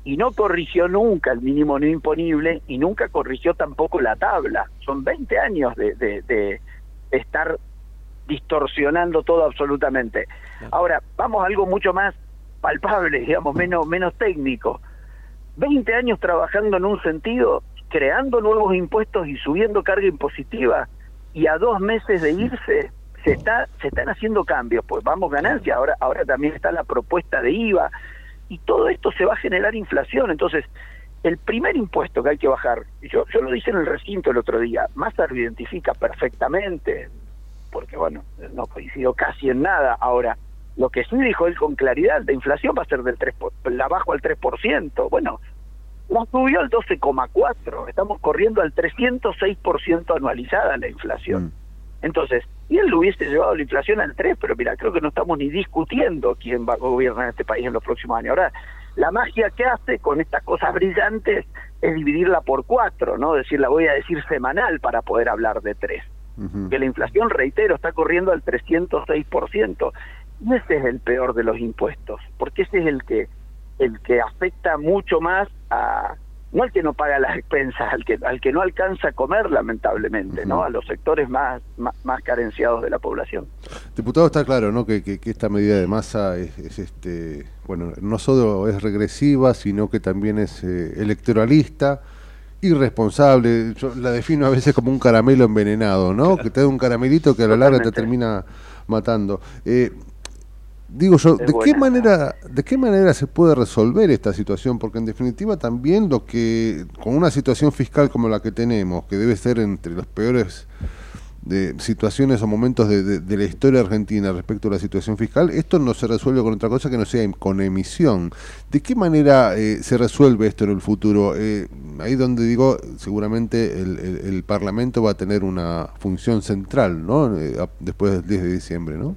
y no corrigió nunca el mínimo no imponible y nunca corrigió tampoco la tabla. Son 20 años de, de- de estar distorsionando todo absolutamente. Ahora, vamos a algo mucho más palpable, digamos, menos, menos técnico. 20 años trabajando en un sentido, creando nuevos impuestos y subiendo carga impositiva, y a dos meses de irse se está se están haciendo cambios, pues vamos ganancia, ahora ahora también está la propuesta de IVA y todo esto se va a generar inflación, entonces el primer impuesto que hay que bajar, yo yo lo dije en el recinto el otro día, Massa lo identifica perfectamente, porque bueno, no coincidió casi en nada. Ahora, lo que sí dijo él con claridad, la inflación va a ser del 3%, por- la bajo al 3%. Bueno, la subió al 12,4%, estamos corriendo al 306% anualizada la inflación. Entonces, y él lo hubiese llevado la inflación al 3, pero mira, creo que no estamos ni discutiendo quién va a gobernar este país en los próximos años. Ahora, la magia que hace con estas cosas brillantes es dividirla por cuatro, ¿no? Decir, la voy a decir semanal para poder hablar de tres que la inflación, reitero, está corriendo al 306%. Y ese es el peor de los impuestos, porque ese es el que el que afecta mucho más a no al que no paga las expensas, al que al que no alcanza a comer lamentablemente, ¿no? A los sectores más, más más carenciados de la población. Diputado, está claro, ¿no? Que, que- que esta medida de masa es, es, este, bueno, no solo es regresiva, sino que también es eh, electoralista, irresponsable. Yo la defino a veces como un caramelo envenenado, ¿no? Que te da un caramelito que a la larga te termina matando. Eh, digo yo, ¿de qué manera, de qué manera se puede resolver esta situación? Porque en definitiva también lo que, con una situación fiscal como la que tenemos, que debe ser entre los peores de situaciones o momentos de, de- de la historia argentina respecto a la situación fiscal, esto no se resuelve con otra cosa que no sea em- con emisión. ¿De qué manera eh, se resuelve esto en el futuro? Eh, ahí donde digo, seguramente el, el- el Parlamento va a tener una función central, ¿no? Eh, después del 10 de diciembre, ¿no?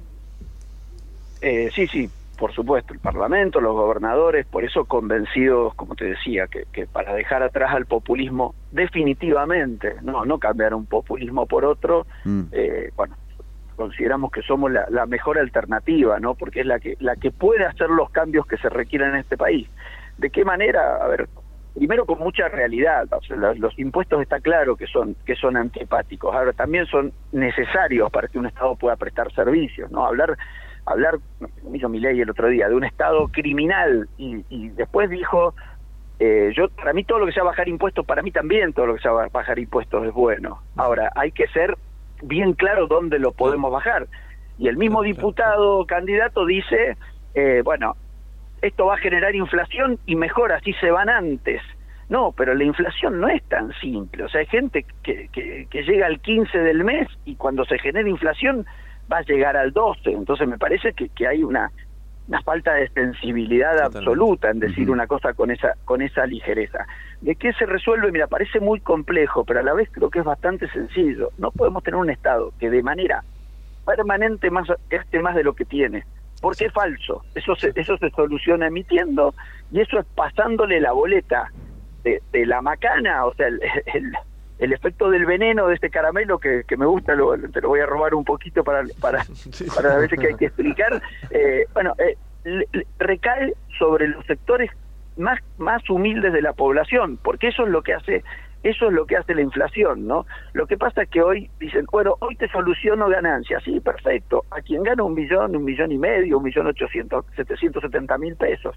Eh, sí, sí, por supuesto, el Parlamento, los gobernadores, por eso convencidos, como te decía, que, que para dejar atrás al populismo definitivamente, no, no cambiar un populismo por otro, eh, bueno, consideramos que somos la, la mejor alternativa, ¿no? Porque es la que la que puede hacer los cambios que se requieren en este país. ¿De qué manera? A ver, primero con mucha realidad. O sea, los, los impuestos está claro que son que son antipáticos. Ahora también son necesarios para que un Estado pueda prestar servicios, ¿no? Hablar hablar, como hizo Milei el otro día, de un Estado criminal y, y después dijo eh, yo para mí todo lo que sea bajar impuestos, para mí también todo lo que sea bajar impuestos es bueno. Ahora, hay que ser bien claro dónde lo podemos bajar. Y el mismo diputado candidato dice, eh, bueno, esto va a generar inflación y mejor así se van antes. No, pero la inflación no es tan simple. O sea, hay gente que, que, que llega al 15 del mes y cuando se genera inflación va a llegar al 12. Entonces me parece que, que hay una una falta de sensibilidad absoluta en decir una cosa con esa con esa ligereza. ¿De qué se resuelve? Mira, parece muy complejo, pero a la vez creo que es bastante sencillo. No podemos tener un Estado que de manera permanente más gaste más de lo que tiene, porque es falso. Eso se, eso se soluciona emitiendo y eso es pasándole la boleta de, de la macana, o sea, el, el, el efecto del veneno de este caramelo que, que me gusta, lo, te lo voy a robar un poquito para, para, para las veces que hay que explicar. Eh, bueno, eh, le- le- recae sobre los sectores más, más humildes de la población, porque eso es lo que hace eso es lo que hace la inflación, ¿no? Lo que pasa es que hoy dicen, bueno, hoy te soluciono ganancias, sí, perfecto. A quien gana un millón, un millón y medio, un millón ochocientos, setecientos setenta mil pesos.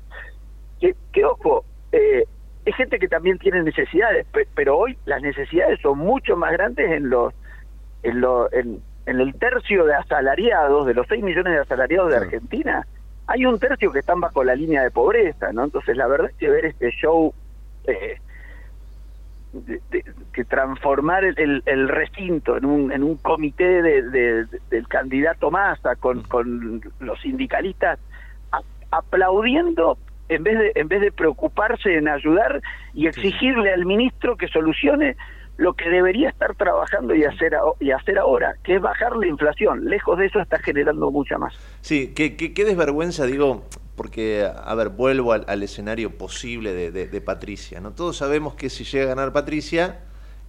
Que, que ojo, eh, es gente que también tiene necesidades, pe- pero hoy las necesidades son mucho más grandes en los, en, lo, en, en el tercio de asalariados, de los 6 millones de asalariados de Argentina, hay un tercio que están bajo la línea de pobreza, ¿no? Entonces la verdad es que ver este show eh, de- de- que transformar el, el- el recinto en un, en un comité de, de- de- del candidato Massa con, con los sindicalistas aplaudiendo en vez de en vez de preocuparse en ayudar y exigirle al ministro que solucione lo que debería estar trabajando y hacer a- y hacer ahora, que es bajar la inflación. Lejos de eso está generando mucha más. Sí, qué, qué, qué desvergüenza, digo, porque, a ver, vuelvo al, al escenario posible de, de- de Patricia, ¿no? Todos sabemos que si llega a ganar Patricia,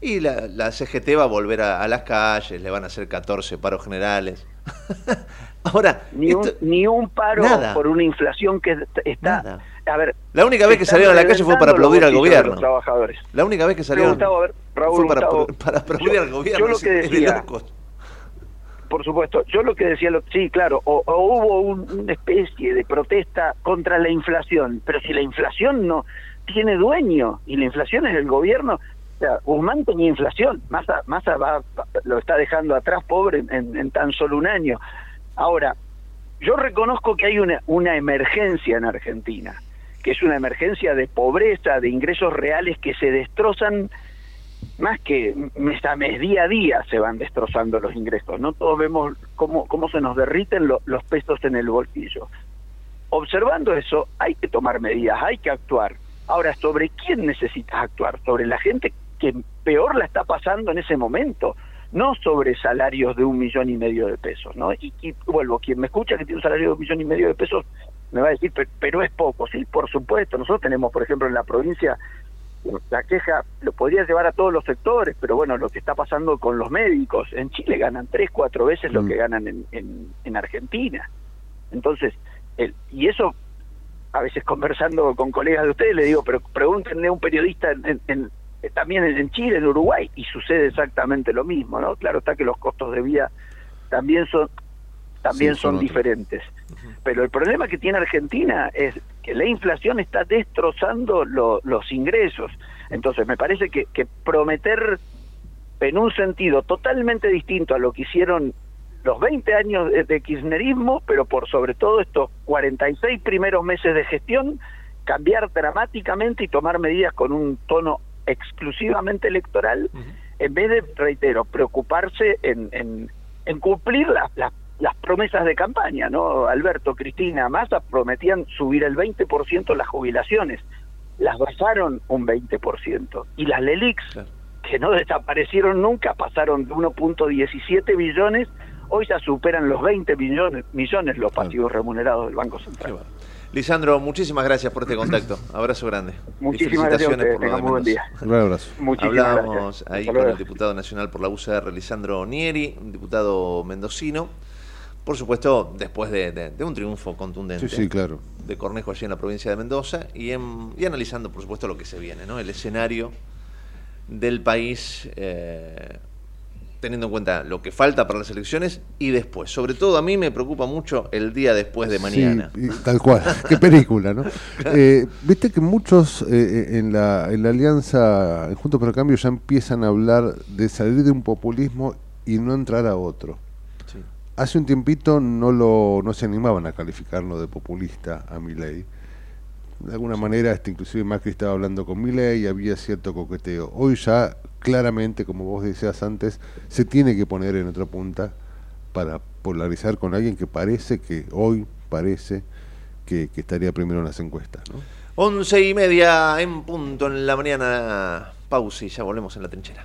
y la, la CGT va a volver a, a las calles, le van a hacer 14 paros generales. Ahora, Ni un, ni un paro Nada. por una inflación que está... A ver, la única vez que salieron a la calle fue para aplaudir al gobierno. los trabajadores. La única vez que salieron Gustavo, a ver, Raúl, fue para, Gustavo, para aplaudir yo- al gobierno. yo lo que decía-. Por supuesto, yo lo que decía, lo- sí, claro, o, o hubo un- una especie de protesta contra la inflación, pero si la inflación no tiene dueño y la inflación es el gobierno, o sea, Guzmán tenía inflación, Massa, Massa va, lo está dejando atrás pobre en, en- en tan solo un año. Ahora, yo reconozco que hay una, una emergencia en Argentina, que es una emergencia de pobreza, de ingresos reales que se destrozan más que mes a mes, día a día se van destrozando los ingresos, ¿no? Todos vemos cómo, cómo se nos derriten lo- los pesos en el bolsillo. Observando eso, hay que tomar medidas, hay que actuar. Ahora, ¿sobre quién necesitas actuar? Sobre la gente que peor la está pasando en ese momento, no sobre salarios de un millón y medio de pesos, ¿no? Y, y vuelvo, quien me escucha que tiene un salario de un millón y medio de pesos, me va a decir, "Pero- pero es poco, sí, por supuesto. Nosotros tenemos, por ejemplo, en la provincia la queja lo podría llevar a todos los sectores, pero bueno, lo que está pasando con los médicos, en Chile ganan tres, cuatro veces lo que ganan en, en, en Argentina. Entonces, el, y eso, a veces conversando con colegas de ustedes, le digo, pero pregúntenle a un periodista en, en- en- eh, también en, en Chile, en Uruguay, y sucede exactamente lo mismo, ¿no? Claro está que los costos de vida también son también Sí, son, diferentes. Pero el problema que tiene Argentina es que la inflación está destrozando lo- los ingresos. Entonces, me parece que, que prometer en un sentido totalmente distinto a lo que hicieron los 20 años de, kirchnerismo, pero por sobre todo estos 46 primeros meses de gestión, cambiar dramáticamente y tomar medidas con un tono exclusivamente electoral, en vez de, reitero, preocuparse en, en, en cumplir las, las, las promesas de campaña, ¿no? Alberto, Cristina, Massa prometían subir el 20% las jubilaciones, las bajaron un 20%, y las LELIX, que no desaparecieron nunca, pasaron de 1.17 billones, hoy ya superan los 20 millones, millones los pasivos remunerados del Banco Central. Lisandro, muchísimas gracias por este contacto. Abrazo grande. Muchísimas gracias a felicitaciones ustedes. por lo de Tengan muy buen día. Un abrazo. Muchísimas Hablábamos gracias. ahí con el diputado nacional por la UCR, Lisandro Nieri, un diputado mendocino. Por supuesto, después de, de- de un triunfo contundente Sí, sí, claro. de Cornejo allí en la provincia de Mendoza y, en- y analizando, por supuesto, lo que se viene, ¿no? El escenario del país, eh, teniendo en cuenta lo que falta para las elecciones y después. Sobre todo a mí me preocupa mucho el día después de mañana. Sí, tal cual. Qué película, ¿no? Eh, Viste que muchos eh, eh, en, la, en la alianza en Juntos por el Cambio ya empiezan a hablar de salir de un populismo y no entrar a otro. Hace un tiempito no lo no se animaban a calificarlo de populista a Milei. De alguna manera, este, inclusive Macri estaba hablando con Milei y había cierto coqueteo. Hoy ya, claramente, como vos decías antes, se tiene que poner en otra punta para polarizar con alguien que parece que hoy parece que, que estaría primero en las encuestas. ¿no? Once y media en punto en la mañana. Pausa y ya volvemos en la trinchera.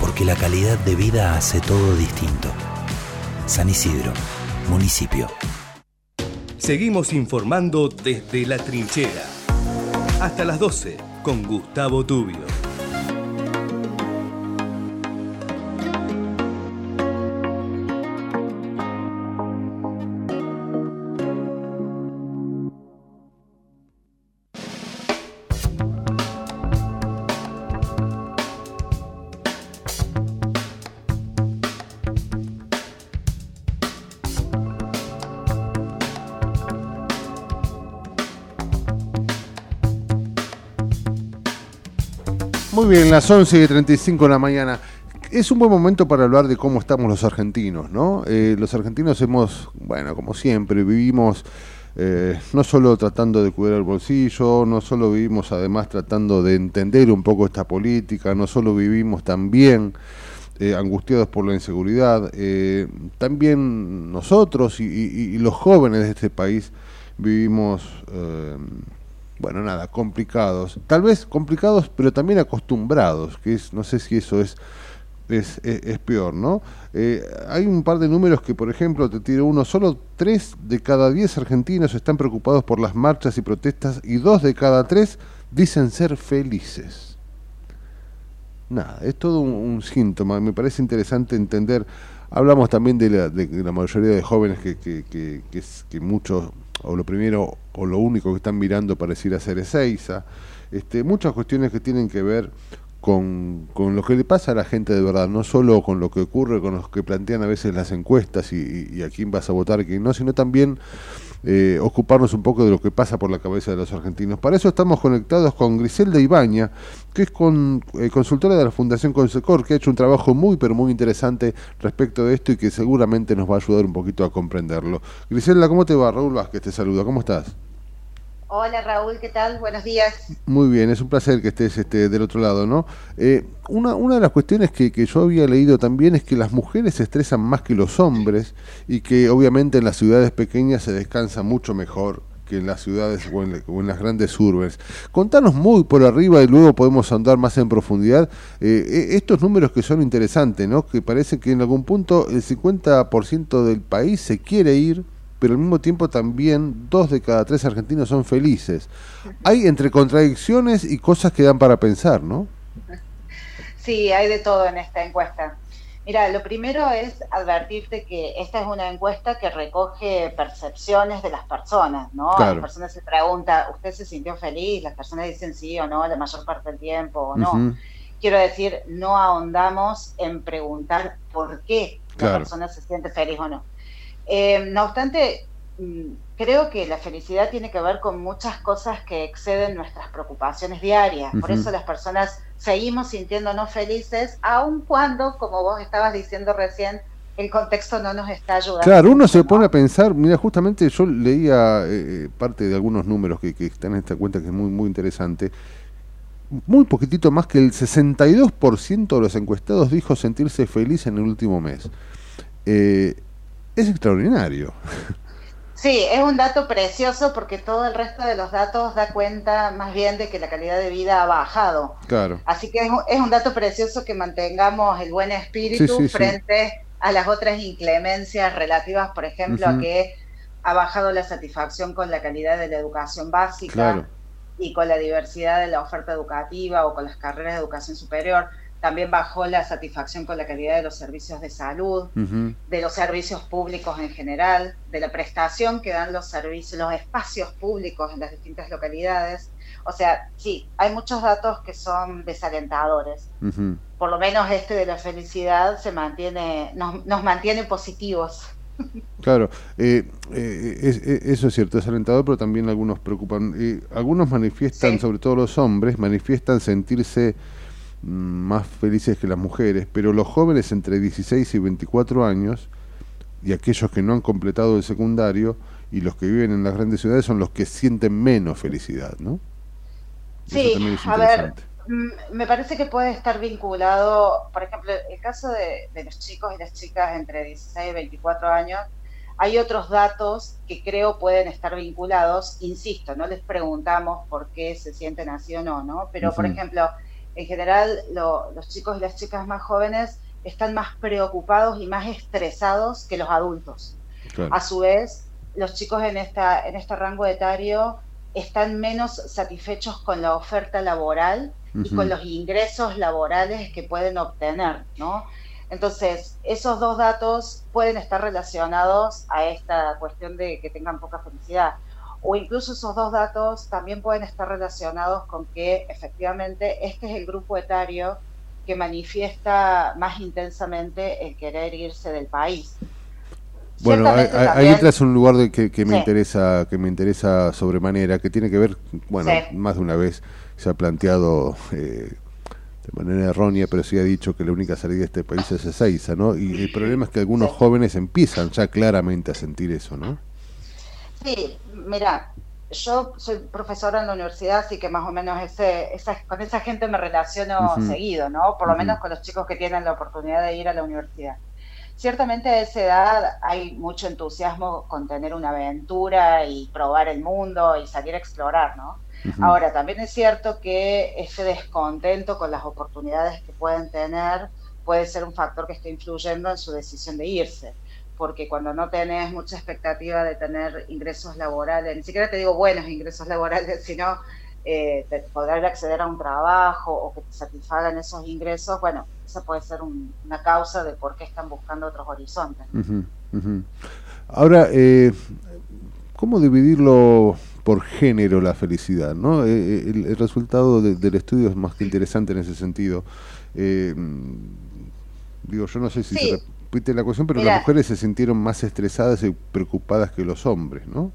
porque la calidad de vida hace todo distinto. San Isidro, municipio. Seguimos informando desde la trinchera. Hasta las 12 con Gustavo Tubio. Muy bien, las 11 y 35 de la mañana. Es un buen momento para hablar de cómo estamos los argentinos, ¿no? Eh, los argentinos hemos, bueno, como siempre, vivimos eh, no solo tratando de cuidar el bolsillo, no solo vivimos además tratando de entender un poco esta política, no solo vivimos también eh, angustiados por la inseguridad, también nosotros y, y- y los jóvenes de este país vivimos, bueno, nada, complicados, tal vez complicados, pero también acostumbrados, que es, no sé si eso es es, es- es peor, ¿no? Eh, hay un par de números que, por ejemplo, te tiro uno, solo 3 de cada 10 argentinos están preocupados por las marchas y protestas y 2 de cada 3 dicen ser felices. Nada, es todo un, síntoma, me parece interesante entender, hablamos también de la, de la mayoría de jóvenes que, que, que, que muchos, o lo primero, o lo único que están mirando pareciera ser Ezeiza, este, muchas cuestiones que tienen que ver con, con lo que le pasa a la gente de verdad, no solo con lo que ocurre, con los que plantean a veces las encuestas y, y- a quién vas a votar, quién no, sino también eh, ocuparnos un poco de lo que pasa por la cabeza de los argentinos. Para eso estamos conectados con Griselda Ibaña, que es eh, consultora de la Fundación Consecor, que ha hecho un trabajo muy, pero muy interesante respecto de esto y que seguramente nos va a ayudar un poquito a comprenderlo. Griselda, ¿cómo te va? Raúl Vázquez te saluda, ¿cómo estás? Hola Raúl, ¿qué tal? Buenos días. Muy bien, es un placer que estés este, del otro lado, ¿no? Eh, una, una de las cuestiones que, que yo había leído también es que las mujeres se estresan más que los hombres y que obviamente en las ciudades pequeñas se descansa mucho mejor que en las ciudades o en, o en las grandes urbes. Contanos muy por arriba y luego podemos andar más en profundidad eh, eh, estos números que son interesantes, ¿no? Que parece que en algún punto el 50% del país se quiere ir, pero al mismo tiempo también dos de cada tres argentinos son felices. Hay entre contradicciones y cosas que dan para pensar, ¿no? Sí, hay de todo en esta encuesta. Mira, lo primero es advertirte que esta es una encuesta que recoge percepciones de las personas, ¿no? Claro. Las personas se preguntan, ¿usted se sintió feliz? Las personas dicen sí o no la mayor parte del tiempo o no. Quiero decir, no ahondamos en preguntar por qué Claro. la persona se siente feliz o no. Eh, no obstante, mm, creo que la felicidad tiene que ver con muchas cosas que exceden nuestras preocupaciones diarias. Por eso las personas seguimos sintiéndonos felices, aun cuando, como vos estabas diciendo recién, el contexto no nos está ayudando. Claro, uno se pone a pensar, mira, justamente yo leía eh, parte de algunos números que, que están en esta cuenta que es muy, muy interesante. Muy poquitito más que el 62% de los encuestados dijo sentirse feliz en el último mes. Eh, es extraordinario. Sí, es un dato precioso porque todo el resto de los datos da cuenta más bien de que la calidad de vida ha bajado. Claro. Así que es un, es un dato precioso que mantengamos el buen espíritu Sí, sí, sí. frente a las otras inclemencias relativas, por ejemplo, a que ha bajado la satisfacción con la calidad de la educación básica Claro. y con la diversidad de la oferta educativa o con las carreras de educación superior. También bajó la satisfacción con la calidad de los servicios de salud, de los servicios públicos en general, de la prestación que dan los servicios, los espacios públicos en las distintas localidades. O sea, sí, hay muchos datos que son desalentadores. Por lo menos este de la felicidad se mantiene, nos, nos mantiene positivos. Claro, eh, eh, es- es- eso es cierto, es alentador, pero también algunos preocupan. Eh, algunos manifiestan, sobre todo los hombres, manifiestan sentirse más felices que las mujeres, pero los jóvenes entre 16 y 24 años y aquellos que no han completado el secundario y los que viven en las grandes ciudades son los que sienten menos felicidad, ¿no? Sí, a ver, mm, me parece que puede estar vinculado, por ejemplo, el caso de, de los chicos y las chicas entre 16 y 24 años, hay otros datos que creo pueden estar vinculados, insisto, no les preguntamos por qué se sienten así o no, ¿no? Pero, por ejemplo, en general lo- los chicos y las chicas más jóvenes están más preocupados y más estresados que los adultos. Claro. A su vez, los chicos en, esta, en este rango etario están menos satisfechos con la oferta laboral y con los ingresos laborales que pueden obtener, ¿no? Entonces, esos dos datos pueden estar relacionados a esta cuestión de que tengan poca felicidad. O incluso esos dos datos también pueden estar relacionados con que efectivamente este es el grupo etario que manifiesta más intensamente el querer irse del país. Bueno, entras en un lugar de que, que me Sí. interesa, que me interesa sobremanera, que tiene que ver, bueno, Sí. más de una vez se ha planteado eh, de manera errónea, pero sí ha dicho que la única salida de este país es Ezeiza, ¿no? Y el problema es que algunos jóvenes empiezan ya claramente a sentir eso, ¿no? Sí, mira, yo soy profesora en la universidad, así que más o menos ese, esa, con esa gente me relaciono seguido, ¿no? Por lo menos con los chicos que tienen la oportunidad de ir a la universidad. Ciertamente a esa edad hay mucho entusiasmo con tener una aventura y probar el mundo y salir a explorar, ¿no? Ahora, también es cierto que ese descontento con las oportunidades que pueden tener puede ser un factor que esté influyendo en su decisión de irse. Porque cuando no tenés mucha expectativa de tener ingresos laborales, ni siquiera te digo buenos ingresos laborales, sino eh, de poder acceder a un trabajo o que te satisfagan esos ingresos, bueno, esa puede ser un- una causa de por qué están buscando otros horizontes. Ahora, eh, ¿cómo dividirlo por género la felicidad? ¿no? Eh, eh, el, el resultado de- del estudio es más que interesante en ese sentido. Eh, digo, yo no sé si Sí. se repite la cuestión, pero Mira. las mujeres se sintieron más estresadas y preocupadas que los hombres, ¿no?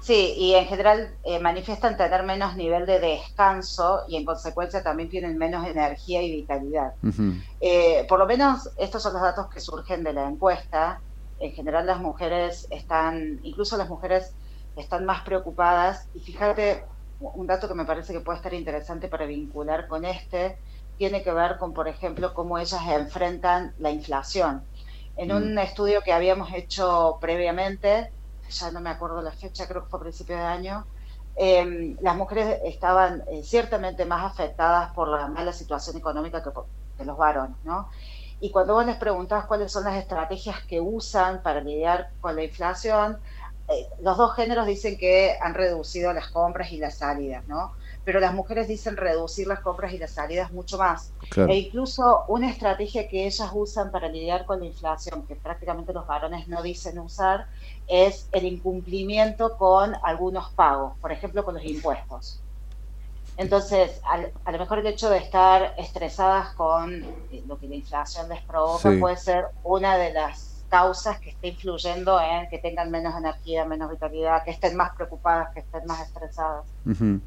Sí, y en general eh, manifiestan tener menos nivel de descanso y en consecuencia también tienen menos energía y vitalidad. Eh, por lo menos estos son los datos que surgen de la encuesta. En general las mujeres están, incluso las mujeres están más preocupadas. Y fíjate, un dato que me parece que puede estar interesante para vincular con este, tiene que ver con, por ejemplo, cómo ellas enfrentan la inflación. En un estudio que habíamos hecho previamente, ya no me acuerdo la fecha, creo que fue a principio de año, eh, las mujeres estaban eh, ciertamente más afectadas por la mala situación económica que los varones, ¿no? Y cuando vos les preguntás cuáles son las estrategias que usan para lidiar con la inflación, eh, los dos géneros dicen que han reducido las compras y las salidas, ¿no? Pero las mujeres dicen reducir las compras y las salidas mucho más. Claro. E incluso una estrategia que ellas usan para lidiar con la inflación, que prácticamente los varones no dicen usar, es el incumplimiento con algunos pagos, por ejemplo, con los impuestos. Entonces, al- a lo mejor el hecho de estar estresadas con eh, lo que la inflación les provoca Sí. puede ser una de las causas que esté influyendo en que tengan menos energía, menos vitalidad, que estén más preocupadas, que estén más estresadas. Ujú.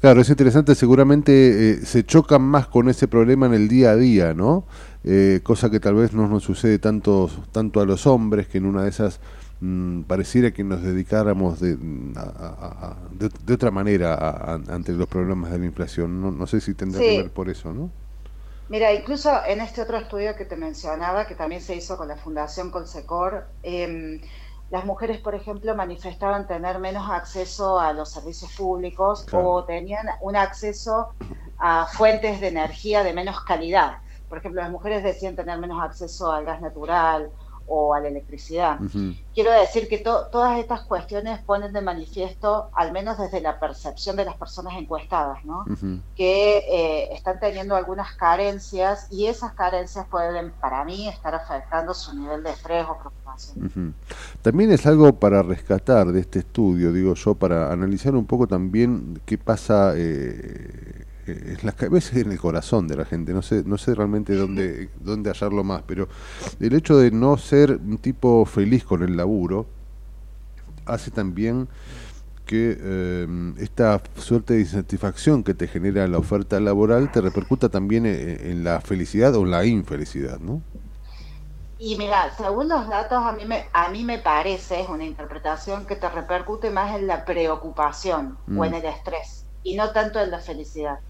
Claro, es interesante, seguramente eh, se chocan más con ese problema en el día a día, ¿no? Eh, cosa que tal vez no nos sucede tanto, tanto a los hombres, que en una de esas mm, pareciera que nos dedicáramos de, mm, a- a- a- de, de otra manera ante los problemas de la inflación. No, no sé si tendrá Sí. que ver por eso, ¿no? Mira, incluso en este otro estudio que te mencionaba, que también se hizo con la Fundación Colsecor, em, las mujeres, por ejemplo, manifestaban tener menos acceso a los servicios públicos Claro. o tenían un acceso a fuentes de energía de menos calidad. Por ejemplo, las mujeres decían tener menos acceso al gas natural o a la electricidad. Quiero decir que to- todas estas cuestiones ponen de manifiesto, al menos desde la percepción de las personas encuestadas, ¿no? Que eh, están teniendo algunas carencias y esas carencias pueden, para mí, estar afectando su nivel de estrés o preocupación. También es algo para rescatar de este estudio, digo yo, para analizar un poco también qué pasa eh, en las cabezas y en el corazón de la gente. No sé, no sé realmente dónde, dónde hallarlo más, pero el hecho de no ser un tipo feliz con el laburo hace también que eh, esta suerte de insatisfacción que te genera la oferta laboral te repercuta también en, en la felicidad o en la infelicidad, ¿no? Y mira, según los datos, a mí, me, a mí me parece, es una interpretación que te repercute más en la preocupación Mm. o en el estrés y no tanto en la felicidad.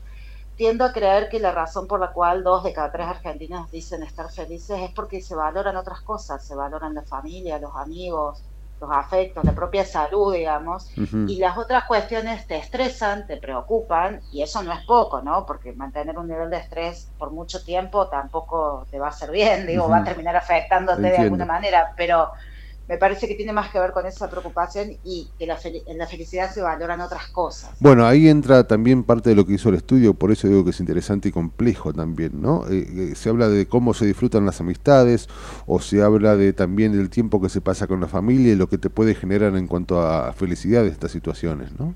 Tiendo a creer que la razón por la cual dos de cada tres argentinos dicen estar felices es porque se valoran otras cosas, se valoran la familia, los amigos, los afectos, la propia salud, digamos, y las otras cuestiones te estresan, te preocupan, y eso no es poco, ¿no? Porque mantener un nivel de estrés por mucho tiempo tampoco te va a hacer bien, digo, va a terminar afectándote de alguna manera, pero me parece que tiene más que ver con esa preocupación y que la en la felicidad se valoran otras cosas. Bueno, ahí entra también parte de lo que hizo el estudio, por eso digo que es interesante y complejo también, ¿no? Eh, eh, se habla de cómo se disfrutan las amistades, o se habla de también del tiempo que se pasa con la familia y lo que te puede generar en cuanto a felicidad de estas situaciones, ¿no?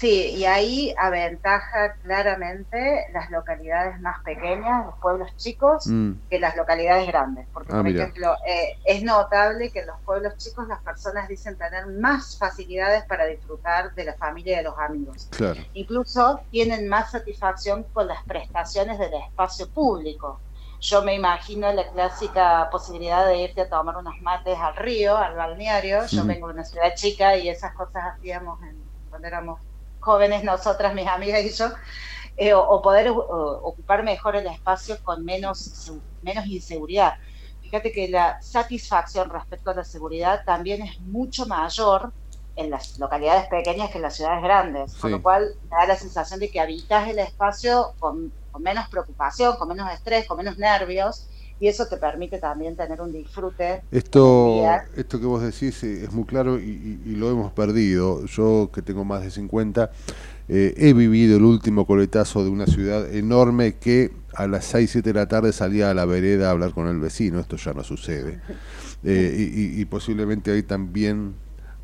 Sí, y ahí aventaja claramente las localidades más pequeñas, los pueblos chicos, Mm. que las localidades grandes. Porque, Ah, por mira. ejemplo, eh, es notable que en los pueblos chicos las personas dicen tener más facilidades para disfrutar de la familia y de los amigos. Claro. Incluso tienen más satisfacción con las prestaciones del espacio público. Yo me imagino la clásica posibilidad de irte a tomar unos mates al río, al balneario. Yo vengo de una ciudad chica y esas cosas hacíamos en- cuando éramos jóvenes nosotras, mis amigas y yo, eh, o, o poder o- ocupar mejor el espacio con menos, menos inseguridad. Fíjate que la satisfacción respecto a la seguridad también es mucho mayor en las localidades pequeñas que en las ciudades grandes, con Sí. lo cual da la sensación de que habitas el espacio con, con menos preocupación, con menos estrés, con menos nervios, y eso te permite también tener un disfrute. Esto, esto que vos decís eh, es muy claro y, y- y lo hemos perdido. Yo que tengo más de 50, eh, he vivido el último coletazo de una ciudad enorme que a las 6, 7 de la tarde salía a la vereda a hablar con el vecino. Esto ya no sucede. Eh, y, posiblemente ahí también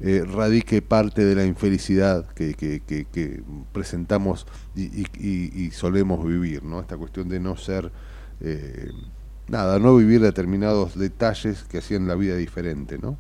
eh, radique parte de la infelicidad que, que- que- que presentamos y solemos vivir, ¿no? Esta cuestión de no ser... nada, no vivir determinados detalles que hacían la vida diferente, ¿no?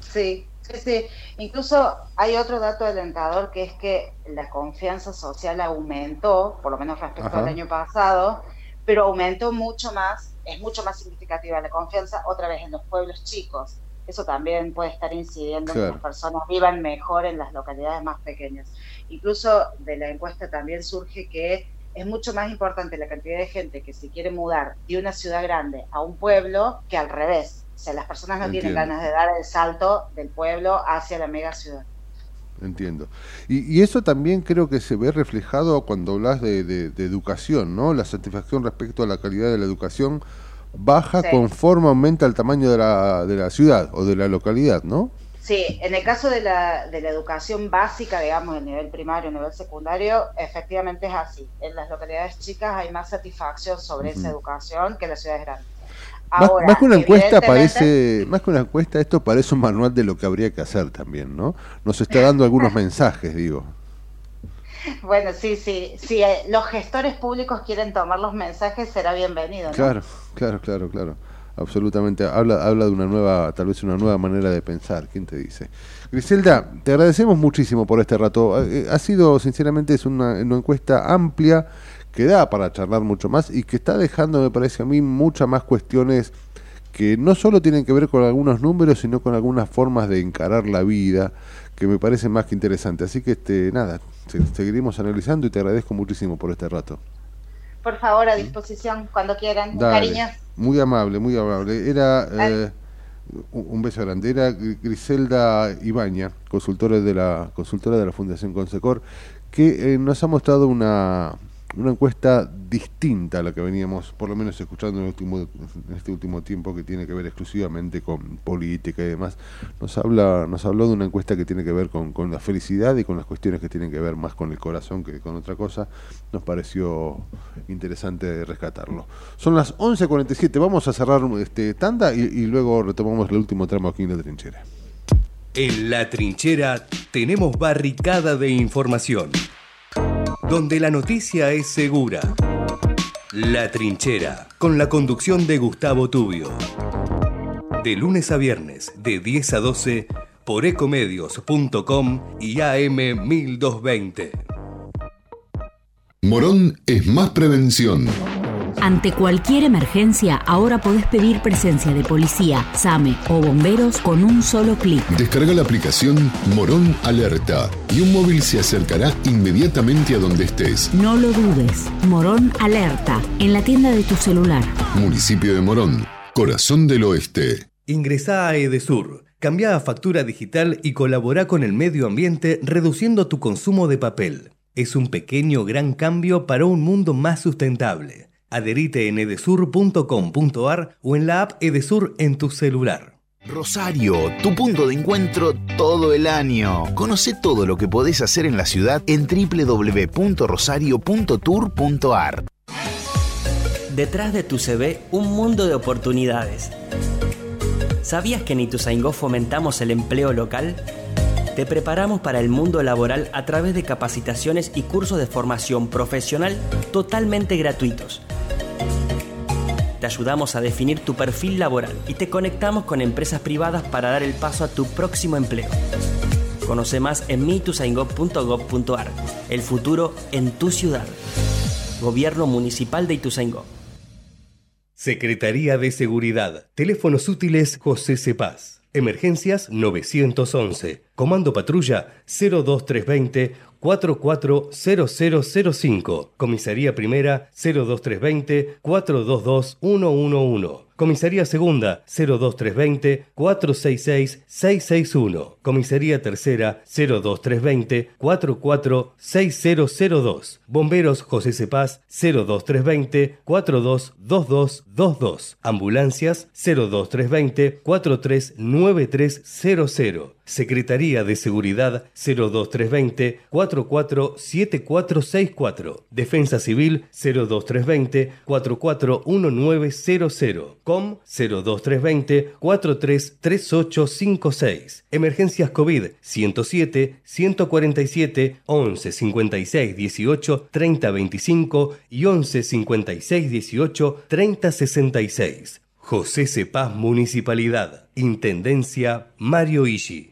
Sí, sí, sí. Incluso hay otro dato alentador que es que la confianza social aumentó, por lo menos respecto Ajá. al año pasado, pero aumentó mucho más, es mucho más significativa la confianza otra vez en los pueblos chicos. Eso también puede estar incidiendo en que las personas vivan mejor en las localidades más pequeñas. Incluso de la encuesta también surge que es mucho más importante la cantidad de gente que se quiere mudar de una ciudad grande a un pueblo que al revés. O sea, las personas no tienen ganas de dar el salto del pueblo hacia la mega ciudad. Entiendo. Y, y eso también creo que se ve reflejado cuando hablas de, de- de educación, ¿no? La satisfacción respecto a la calidad de la educación baja Sí. conforme aumenta el tamaño de la, de la ciudad o de la localidad, ¿no? Sí, en el caso de la, de la educación básica, digamos, el nivel primario, nivel secundario, efectivamente es así. En las localidades chicas hay más satisfacción sobre esa educación que en las ciudades grandes. Más, Ahora, más que una encuesta parece, más que una encuesta, esto parece un manual de lo que habría que hacer también, ¿no? Nos está dando algunos mensajes, digo. Bueno, sí, sí. Si eh, los gestores públicos quieren tomar los mensajes, será bienvenido. ¿no? Claro, claro, claro, claro. Absolutamente. Habla, habla de una nueva, tal vez una nueva manera de pensar. ¿Quién te dice? Griselda, te agradecemos muchísimo por este rato. Eh, Ha sido, sinceramente, es una, una encuesta amplia que da para charlar mucho más y que está dejando, me parece a mí, muchas más cuestiones que no solo tienen que ver con algunos números, sino con algunas formas de encarar la vida, que me parece más que interesante. Así que, este, nada, se- seguiremos analizando y te agradezco muchísimo por este rato. Por favor, a disposición, cuando quieran. Dale. cariño. Muy amable, muy amable. Era eh, un beso grande. Era Gri- Griselda Ibaña, consultora de la consultora de la Fundación Consecor, que eh, nos ha mostrado una, una encuesta distinta a la que veníamos, por lo menos escuchando en, el último, este último tiempo, que tiene que ver exclusivamente con política y demás. Nos habla, nos habló de una encuesta que tiene que ver con, con la felicidad y con las cuestiones que tienen que ver más con el corazón que con otra cosa. Nos pareció interesante rescatarlo. Son las 11.47, vamos a cerrar este tanda y, y luego retomamos el último tramo aquí en la trinchera. En la trinchera tenemos barricada de información, donde la noticia es segura. La trinchera, con la conducción de Gustavo Tubio. De lunes a viernes, de 10 a 12, por ecomedios.com y AM 1220. Morón es más prevención. Ante cualquier emergencia, ahora podés pedir presencia de policía, SAME o bomberos con un solo clic. Descarga la aplicación Morón Alerta y un móvil se acercará inmediatamente a donde estés. No lo dudes. Morón Alerta, en la tienda de tu celular. Municipio de Morón, corazón del oeste. Ingresá a Edesur, cambia a factura digital y colabora con el medio ambiente reduciendo tu consumo de papel. Es un pequeño gran cambio para un mundo más sustentable. Adherite en edesur.com.ar o en la app Edesur en tu celular. Rosario, tu punto de encuentro todo el año. Conoce todo lo que podés hacer en la ciudad en www.rosario.tour.ar. Detrás de tu CV, un mundo de oportunidades. ¿Sabías que en Ituzaingó fomentamos el empleo local? Te preparamos para el mundo laboral a través de capacitaciones y cursos de formación profesional totalmente gratuitos. Te ayudamos a definir tu perfil laboral y te conectamos con empresas privadas para dar el paso a tu próximo empleo. Conoce más en mituzaingó.gov.ar. El futuro en tu ciudad. Gobierno Municipal de Ituzaingó. Secretaría de Seguridad. Teléfonos útiles José Cepaz. Emergencias 911. Comando Patrulla 02320 440005. Comisaría Primera 02320 422 111. Comisaría Segunda 02320 466 661. Comisaría Tercera 02320 446002. Bomberos José Cepaz 02320 422222. Ambulancias 02320 439300. Secretaría de Seguridad 02320 447464. Defensa Civil 02320 441900. COM 02320 433856. Emergencias COVID 107 147 11 56 18 30 25 y 11 56 18 30 66. José Cepaz Municipalidad. Intendencia Mario Ishi.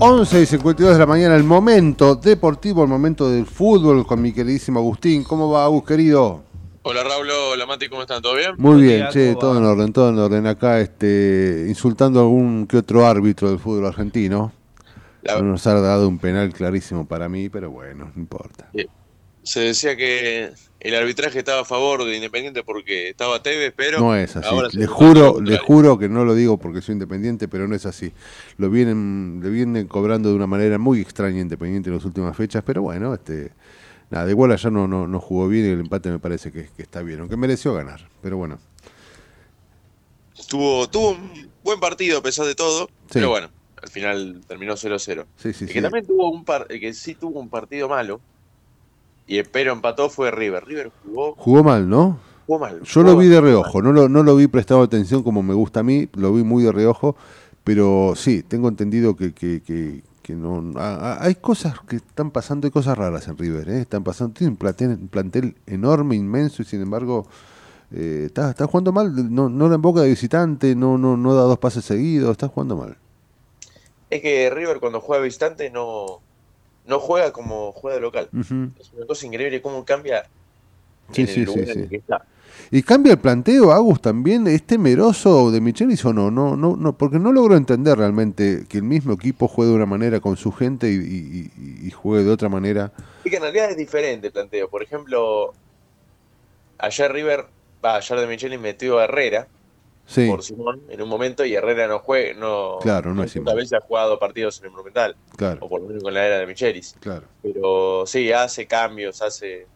Once y 52 de la mañana, el momento deportivo, el momento del fútbol con mi queridísimo Agustín. ¿Cómo va, Agus, querido? Hola Raúl, hola Mati, ¿cómo están? ¿Todo bien? Muy bien, che, todo en orden, todo en orden. Acá, este, insultando a algún que otro árbitro del fútbol argentino. La- Nos ha dado un penal clarísimo para mí, pero bueno, no importa. Se decía que el arbitraje estaba a favor de Independiente porque estaba Tevez, pero No es así. ahora Le juro, le juro que no lo digo porque soy independiente, pero no es así. Lo vienen, le vienen cobrando de una manera muy extraña Independiente en las últimas fechas, pero bueno, este, nada, de igual allá no, no, no jugó bien y el empate me parece que, que está bien, aunque mereció ganar, pero bueno. Tuvo, tuvo un buen partido a pesar de todo, Sí. pero bueno, al final terminó 0-0. Sí, sí, el que también tuvo un par, el que sí tuvo un partido malo y pero empató fue River. River jugó, Jugó mal, ¿no? jugó mal. Yo lo vi de reojo, no lo, no lo vi prestado atención como me gusta a mí, lo vi muy de reojo, pero sí, tengo entendido que, que, que, que no... a- a- hay cosas que están pasando, hay cosas raras en River, ¿eh? están pasando, tiene un plantel, un plantel enorme, inmenso, y sin embargo eh, está, está jugando mal, no, no la en boca de visitante, no, no, no da dos pases seguidos, está jugando mal. Es que River cuando juega visitante no, no juega como juega de local. Es una cosa increíble cómo cambia Sí, en sí, el lugar sí, en el sí. que está. ¿Y cambia el planteo, Agus, también? ¿Es temeroso de Michelis o no? No, no, no? Porque no logro entender realmente que el mismo equipo juegue de una manera con su gente y, y- y- y juegue de otra manera. Y que en realidad es diferente el planteo. Por ejemplo, ayer River, va, ayer de Micheli metió a Herrera Sí, por Simón en un momento y Herrera no juega, no, Claro, no es muchas veces ha jugado partidos en el Monumental, claro, o por lo menos con la era de Michelis. claro. Pero sí, hace cambios, hace,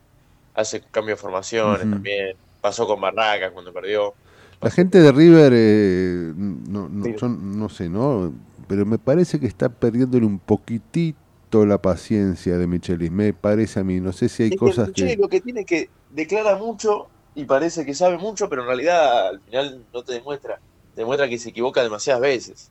hace cambios de formaciones también. Pasó con Barracas cuando perdió. La gente de River, eh, no, no, yo no sé, ¿no? Pero me parece que está perdiéndole un poquitito la paciencia de Michelis, me parece a mí. No sé si hay Es cosas que... lo que tiene que declara mucho y parece que sabe mucho, pero en realidad al final no te demuestra. Te demuestra que se equivoca demasiadas veces.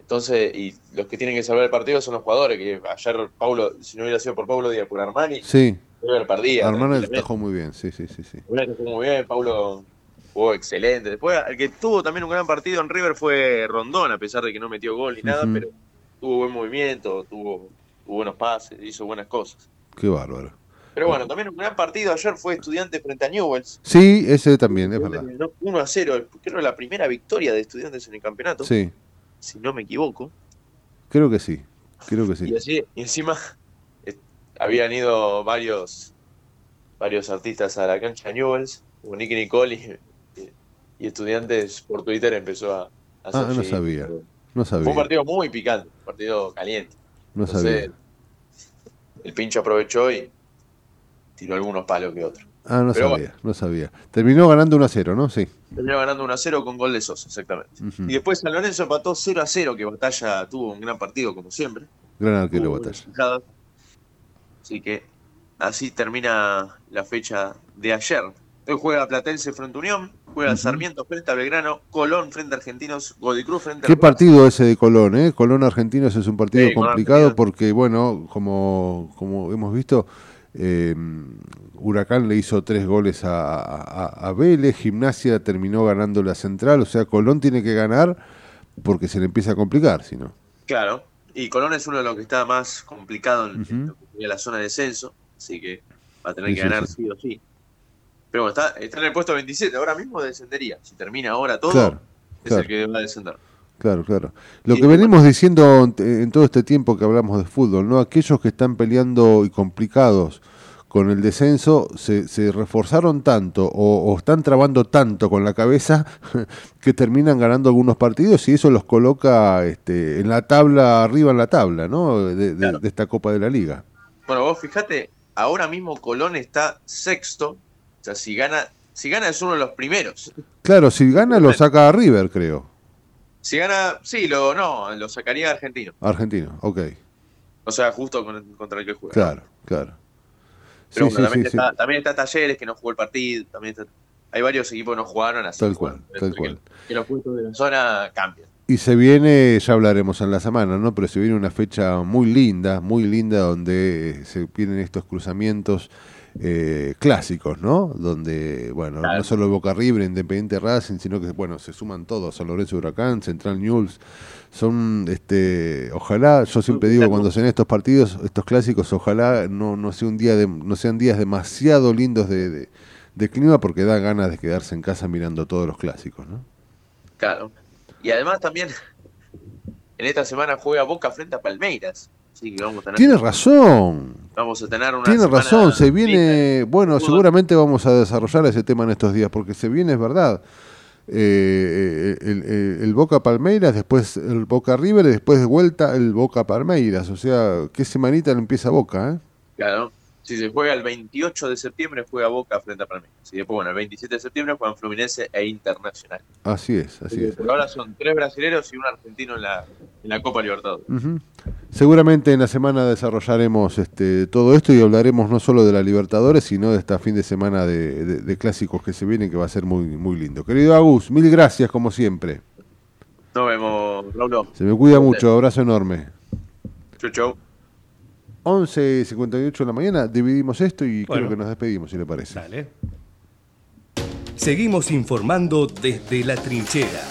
Entonces, y los que tienen que salvar el partido son los jugadores, que ayer Paulo, si no hubiera sido por Paulo Díaz, por Armani, Sí, River perdía. Armani muy bien, sí, sí, sí. sí. Muy bien, Paulo jugó excelente. Después, el que tuvo también un gran partido en River fue Rondón, a pesar de que no metió gol ni nada, pero tuvo buen movimiento, tuvo, tuvo buenos pases, hizo buenas cosas. Qué bárbaro. Pero bueno, también un gran partido ayer fue Estudiantes frente a Newells. Sí, ese también, es verdad. Terminó 1 a 0, creo la primera victoria de Estudiantes en el campeonato, Sí, si no me equivoco. creo que sí, creo que Y, sí. así, y encima eh, habían ido varios varios artistas a la cancha de Newells, como Nicky Nicole y, y- y Estudiantes por Twitter empezó a, a hacer Ah, no sabía, no Fue un partido muy picante, un partido caliente. no Entonces, sabía. el pincho aprovechó y tiró algunos palos que otros. Ah, no Pero sabía, no sabía. Terminó ganando 1 a 0, ¿no? Sí. Terminó ganando 1 a 0 con gol de Sosa, exactamente. Y después San Lorenzo empató 0 a 0, que Batalla tuvo un gran partido como siempre. Gran arquero batalla. Así que así termina la fecha de ayer. Hoy juega Platense frente a Unión, juega. Sarmiento frente a Belgrano, Colón frente a Argentinos, Godoy Cruz frente a Qué partido ese de Colón, ¿eh? Colón Argentinos es un partido Sí, complicado porque, bueno, como, como hemos visto, eh, Huracán le hizo tres goles a, a, a Vélez, Gimnasia terminó ganando la central, o sea, Colón tiene que ganar porque se le empieza a complicar, si no. Claro, y Colón es uno de los que está más complicado en, en lo que sería la zona de descenso, así que va a tener Sí, que sí, ganar sí. sí. o sí. Pero bueno, está, está en el puesto 27, ahora mismo descendería. Si termina ahora todo, Claro, es claro. el que va a descender. Claro, claro. Lo que venimos diciendo en, todo este tiempo que hablamos de fútbol, ¿no? Aquellos que están peleando y complicados con el descenso se, se reforzaron tanto o, o están trabando tanto con la cabeza que terminan ganando algunos partidos y eso los coloca este, en la tabla, arriba en la tabla, ¿no? De, de- de esta Copa de la Liga. Bueno, vos fíjate, ahora mismo Colón está sexto. O sea, si gana, si gana es uno de los primeros. Claro, si gana lo saca a River, creo. Si gana, sí, lo, no, lo sacaría Argentino. Argentino, ok. O sea, justo con- contra el que juega. Claro, claro. Pero Sí, bueno, sí, también, sí, está, también está Talleres que no jugó el partido. También está- hay varios equipos que no jugaron así. Tal cual, tal que- cual. Que los puntos de la zona cambian. Y se viene, ya hablaremos en la semana, ¿no? Pero se viene una fecha muy linda, muy linda, donde se vienen estos cruzamientos eh, clásicos, ¿no? Donde, bueno, no solo Boca River, Independiente Racing, sino que, bueno, se suman todos, San Lorenzo Huracán, Central News. Son, este, ojalá, yo siempre digo, cuando se ven estos partidos, estos clásicos, ojalá no, no, sea un día de, no sean días demasiado lindos de, de, de clima, porque da ganas de quedarse en casa mirando todos los clásicos, ¿no? Claro. Y además también en esta semana juega Boca frente a Palmeiras. Así que vamos a tener, Tiene razón. vamos a tener una Tiene razón, se viene, bueno, seguramente vamos a desarrollar ese tema en estos días, porque se viene, es verdad, eh, el, el- el Boca Palmeiras, después el Boca River, y después de vuelta el Boca Palmeiras, o sea, qué semanita no empieza Boca, ¿eh? Claro. Si se juega el 28 de septiembre, juega Boca frente a Palmeiras. Y después, bueno, el 27 de septiembre juegan Fluminense e Internacional. Así es, así es. Por ahora son tres brasileños y un argentino en la, en la Copa Libertadores. Seguramente en la semana desarrollaremos este, todo esto y hablaremos no solo de la Libertadores, sino de esta fin de semana de, de- de clásicos que se vienen, que va a ser muy, muy lindo. Querido Agus, mil gracias como siempre. Nos vemos, Raúl. Se me cuida mucho, abrazo enorme. Chau, chau. 11 y 58 de la mañana, dividimos esto y Bueno. creo que nos despedimos, si le parece. Dale. Seguimos informando desde la trinchera.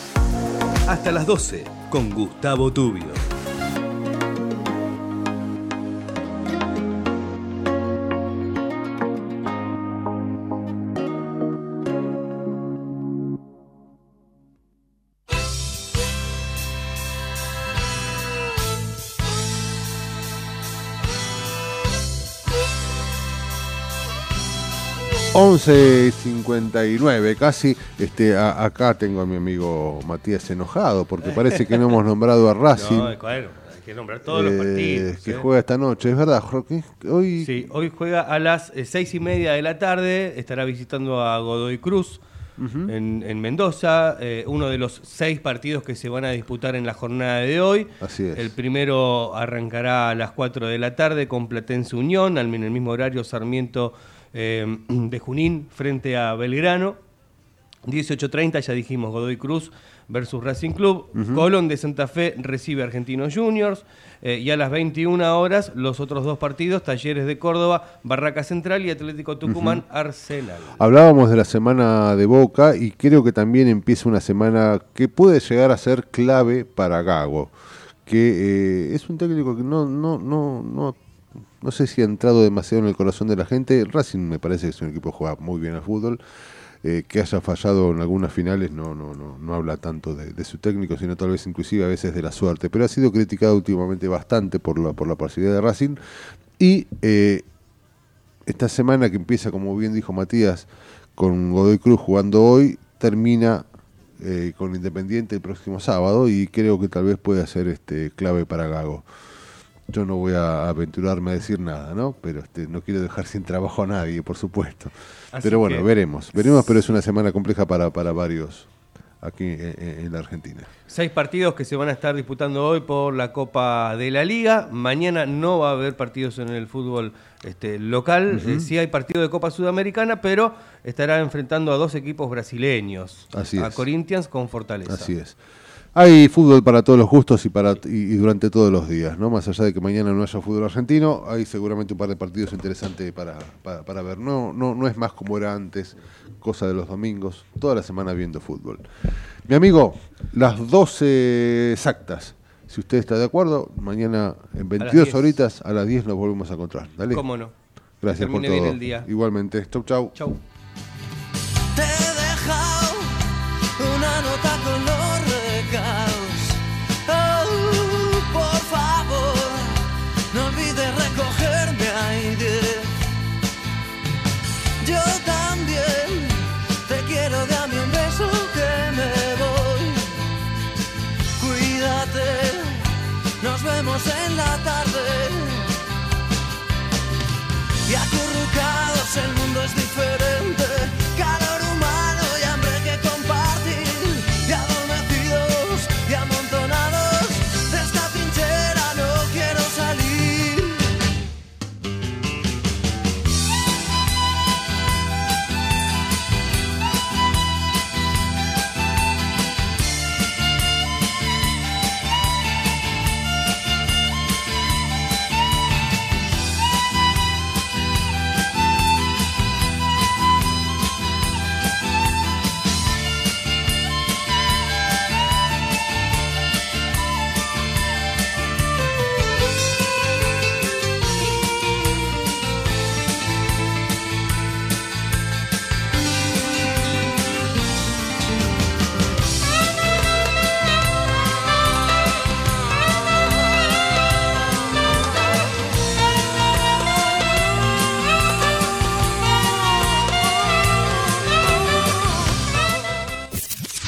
Hasta las 12 con Gustavo Tubio. Once y 59 casi. Este, a- acá tengo a mi amigo Matías enojado porque parece que no hemos nombrado a Racing. No, claro, hay que nombrar todos los eh, partidos. que ¿eh? juega esta noche. Es verdad, Jorge. Hoy Sí, hoy juega a las eh, seis y media de la tarde, estará visitando a Godoy Cruz en, en Mendoza, eh, uno de los seis partidos que se van a disputar en la jornada de hoy. Así es. El primero arrancará a las 4 de la tarde con Platense Unión, en el mismo horario Sarmiento eh, de Junín frente a Belgrano. 18.30, ya dijimos, Godoy Cruz versus Racing Club. Ujú. Colón de Santa Fe recibe Argentinos Juniors. eh, y a las 21 horas, los otros dos partidos, Talleres de Córdoba, Barraca Central y Atlético Tucumán, Arsenal. Hablábamos de la semana de Boca y creo que también empieza una semana que puede llegar a ser clave para Gago, que eh, es un técnico que no, no, no, no, no sé si ha entrado demasiado en el corazón de la gente. Racing me parece que es un equipo que juega muy bien al fútbol. eh, que haya fallado en algunas finales no, no, no, no habla tanto de, su técnico, sino tal vez inclusive a veces de la suerte. Pero ha sido criticado últimamente bastante por la, por la parcialidad de Racing. Y eh, esta semana que empieza, como bien dijo Matías, con Godoy Cruz jugando hoy, termina eh, con Independiente el próximo sábado y creo que tal vez pueda ser este, clave para Gago. Yo no voy a aventurarme a decir nada, ¿no? Pero este, no quiero dejar sin trabajo a nadie, por supuesto. Así pero bueno, veremos. Veremos, pero es una semana compleja para, para varios aquí en, la Argentina. Seis partidos que se van a estar disputando hoy por la Copa de la Liga. Mañana no va a haber partidos en el fútbol este, local. Eh, sí hay partido de Copa Sudamericana, pero estará enfrentando a dos equipos brasileños. Así a es. Corinthians con Fortaleza. Así es. Hay fútbol para todos los gustos y para y, y durante todos los días, ¿no? Más allá de que mañana no haya fútbol argentino, hay seguramente un par de partidos interesantes para, para, para ver. No, no, no es más como era antes, cosa de los domingos, toda la semana viendo fútbol. Mi amigo, las 12 exactas. Si usted está de acuerdo, mañana en 22 10. horitas a las 10 nos volvemos a encontrar. Dale. Cómo no. Gracias por termine bien todo. el día. Igualmente. Chau, chau. Chau.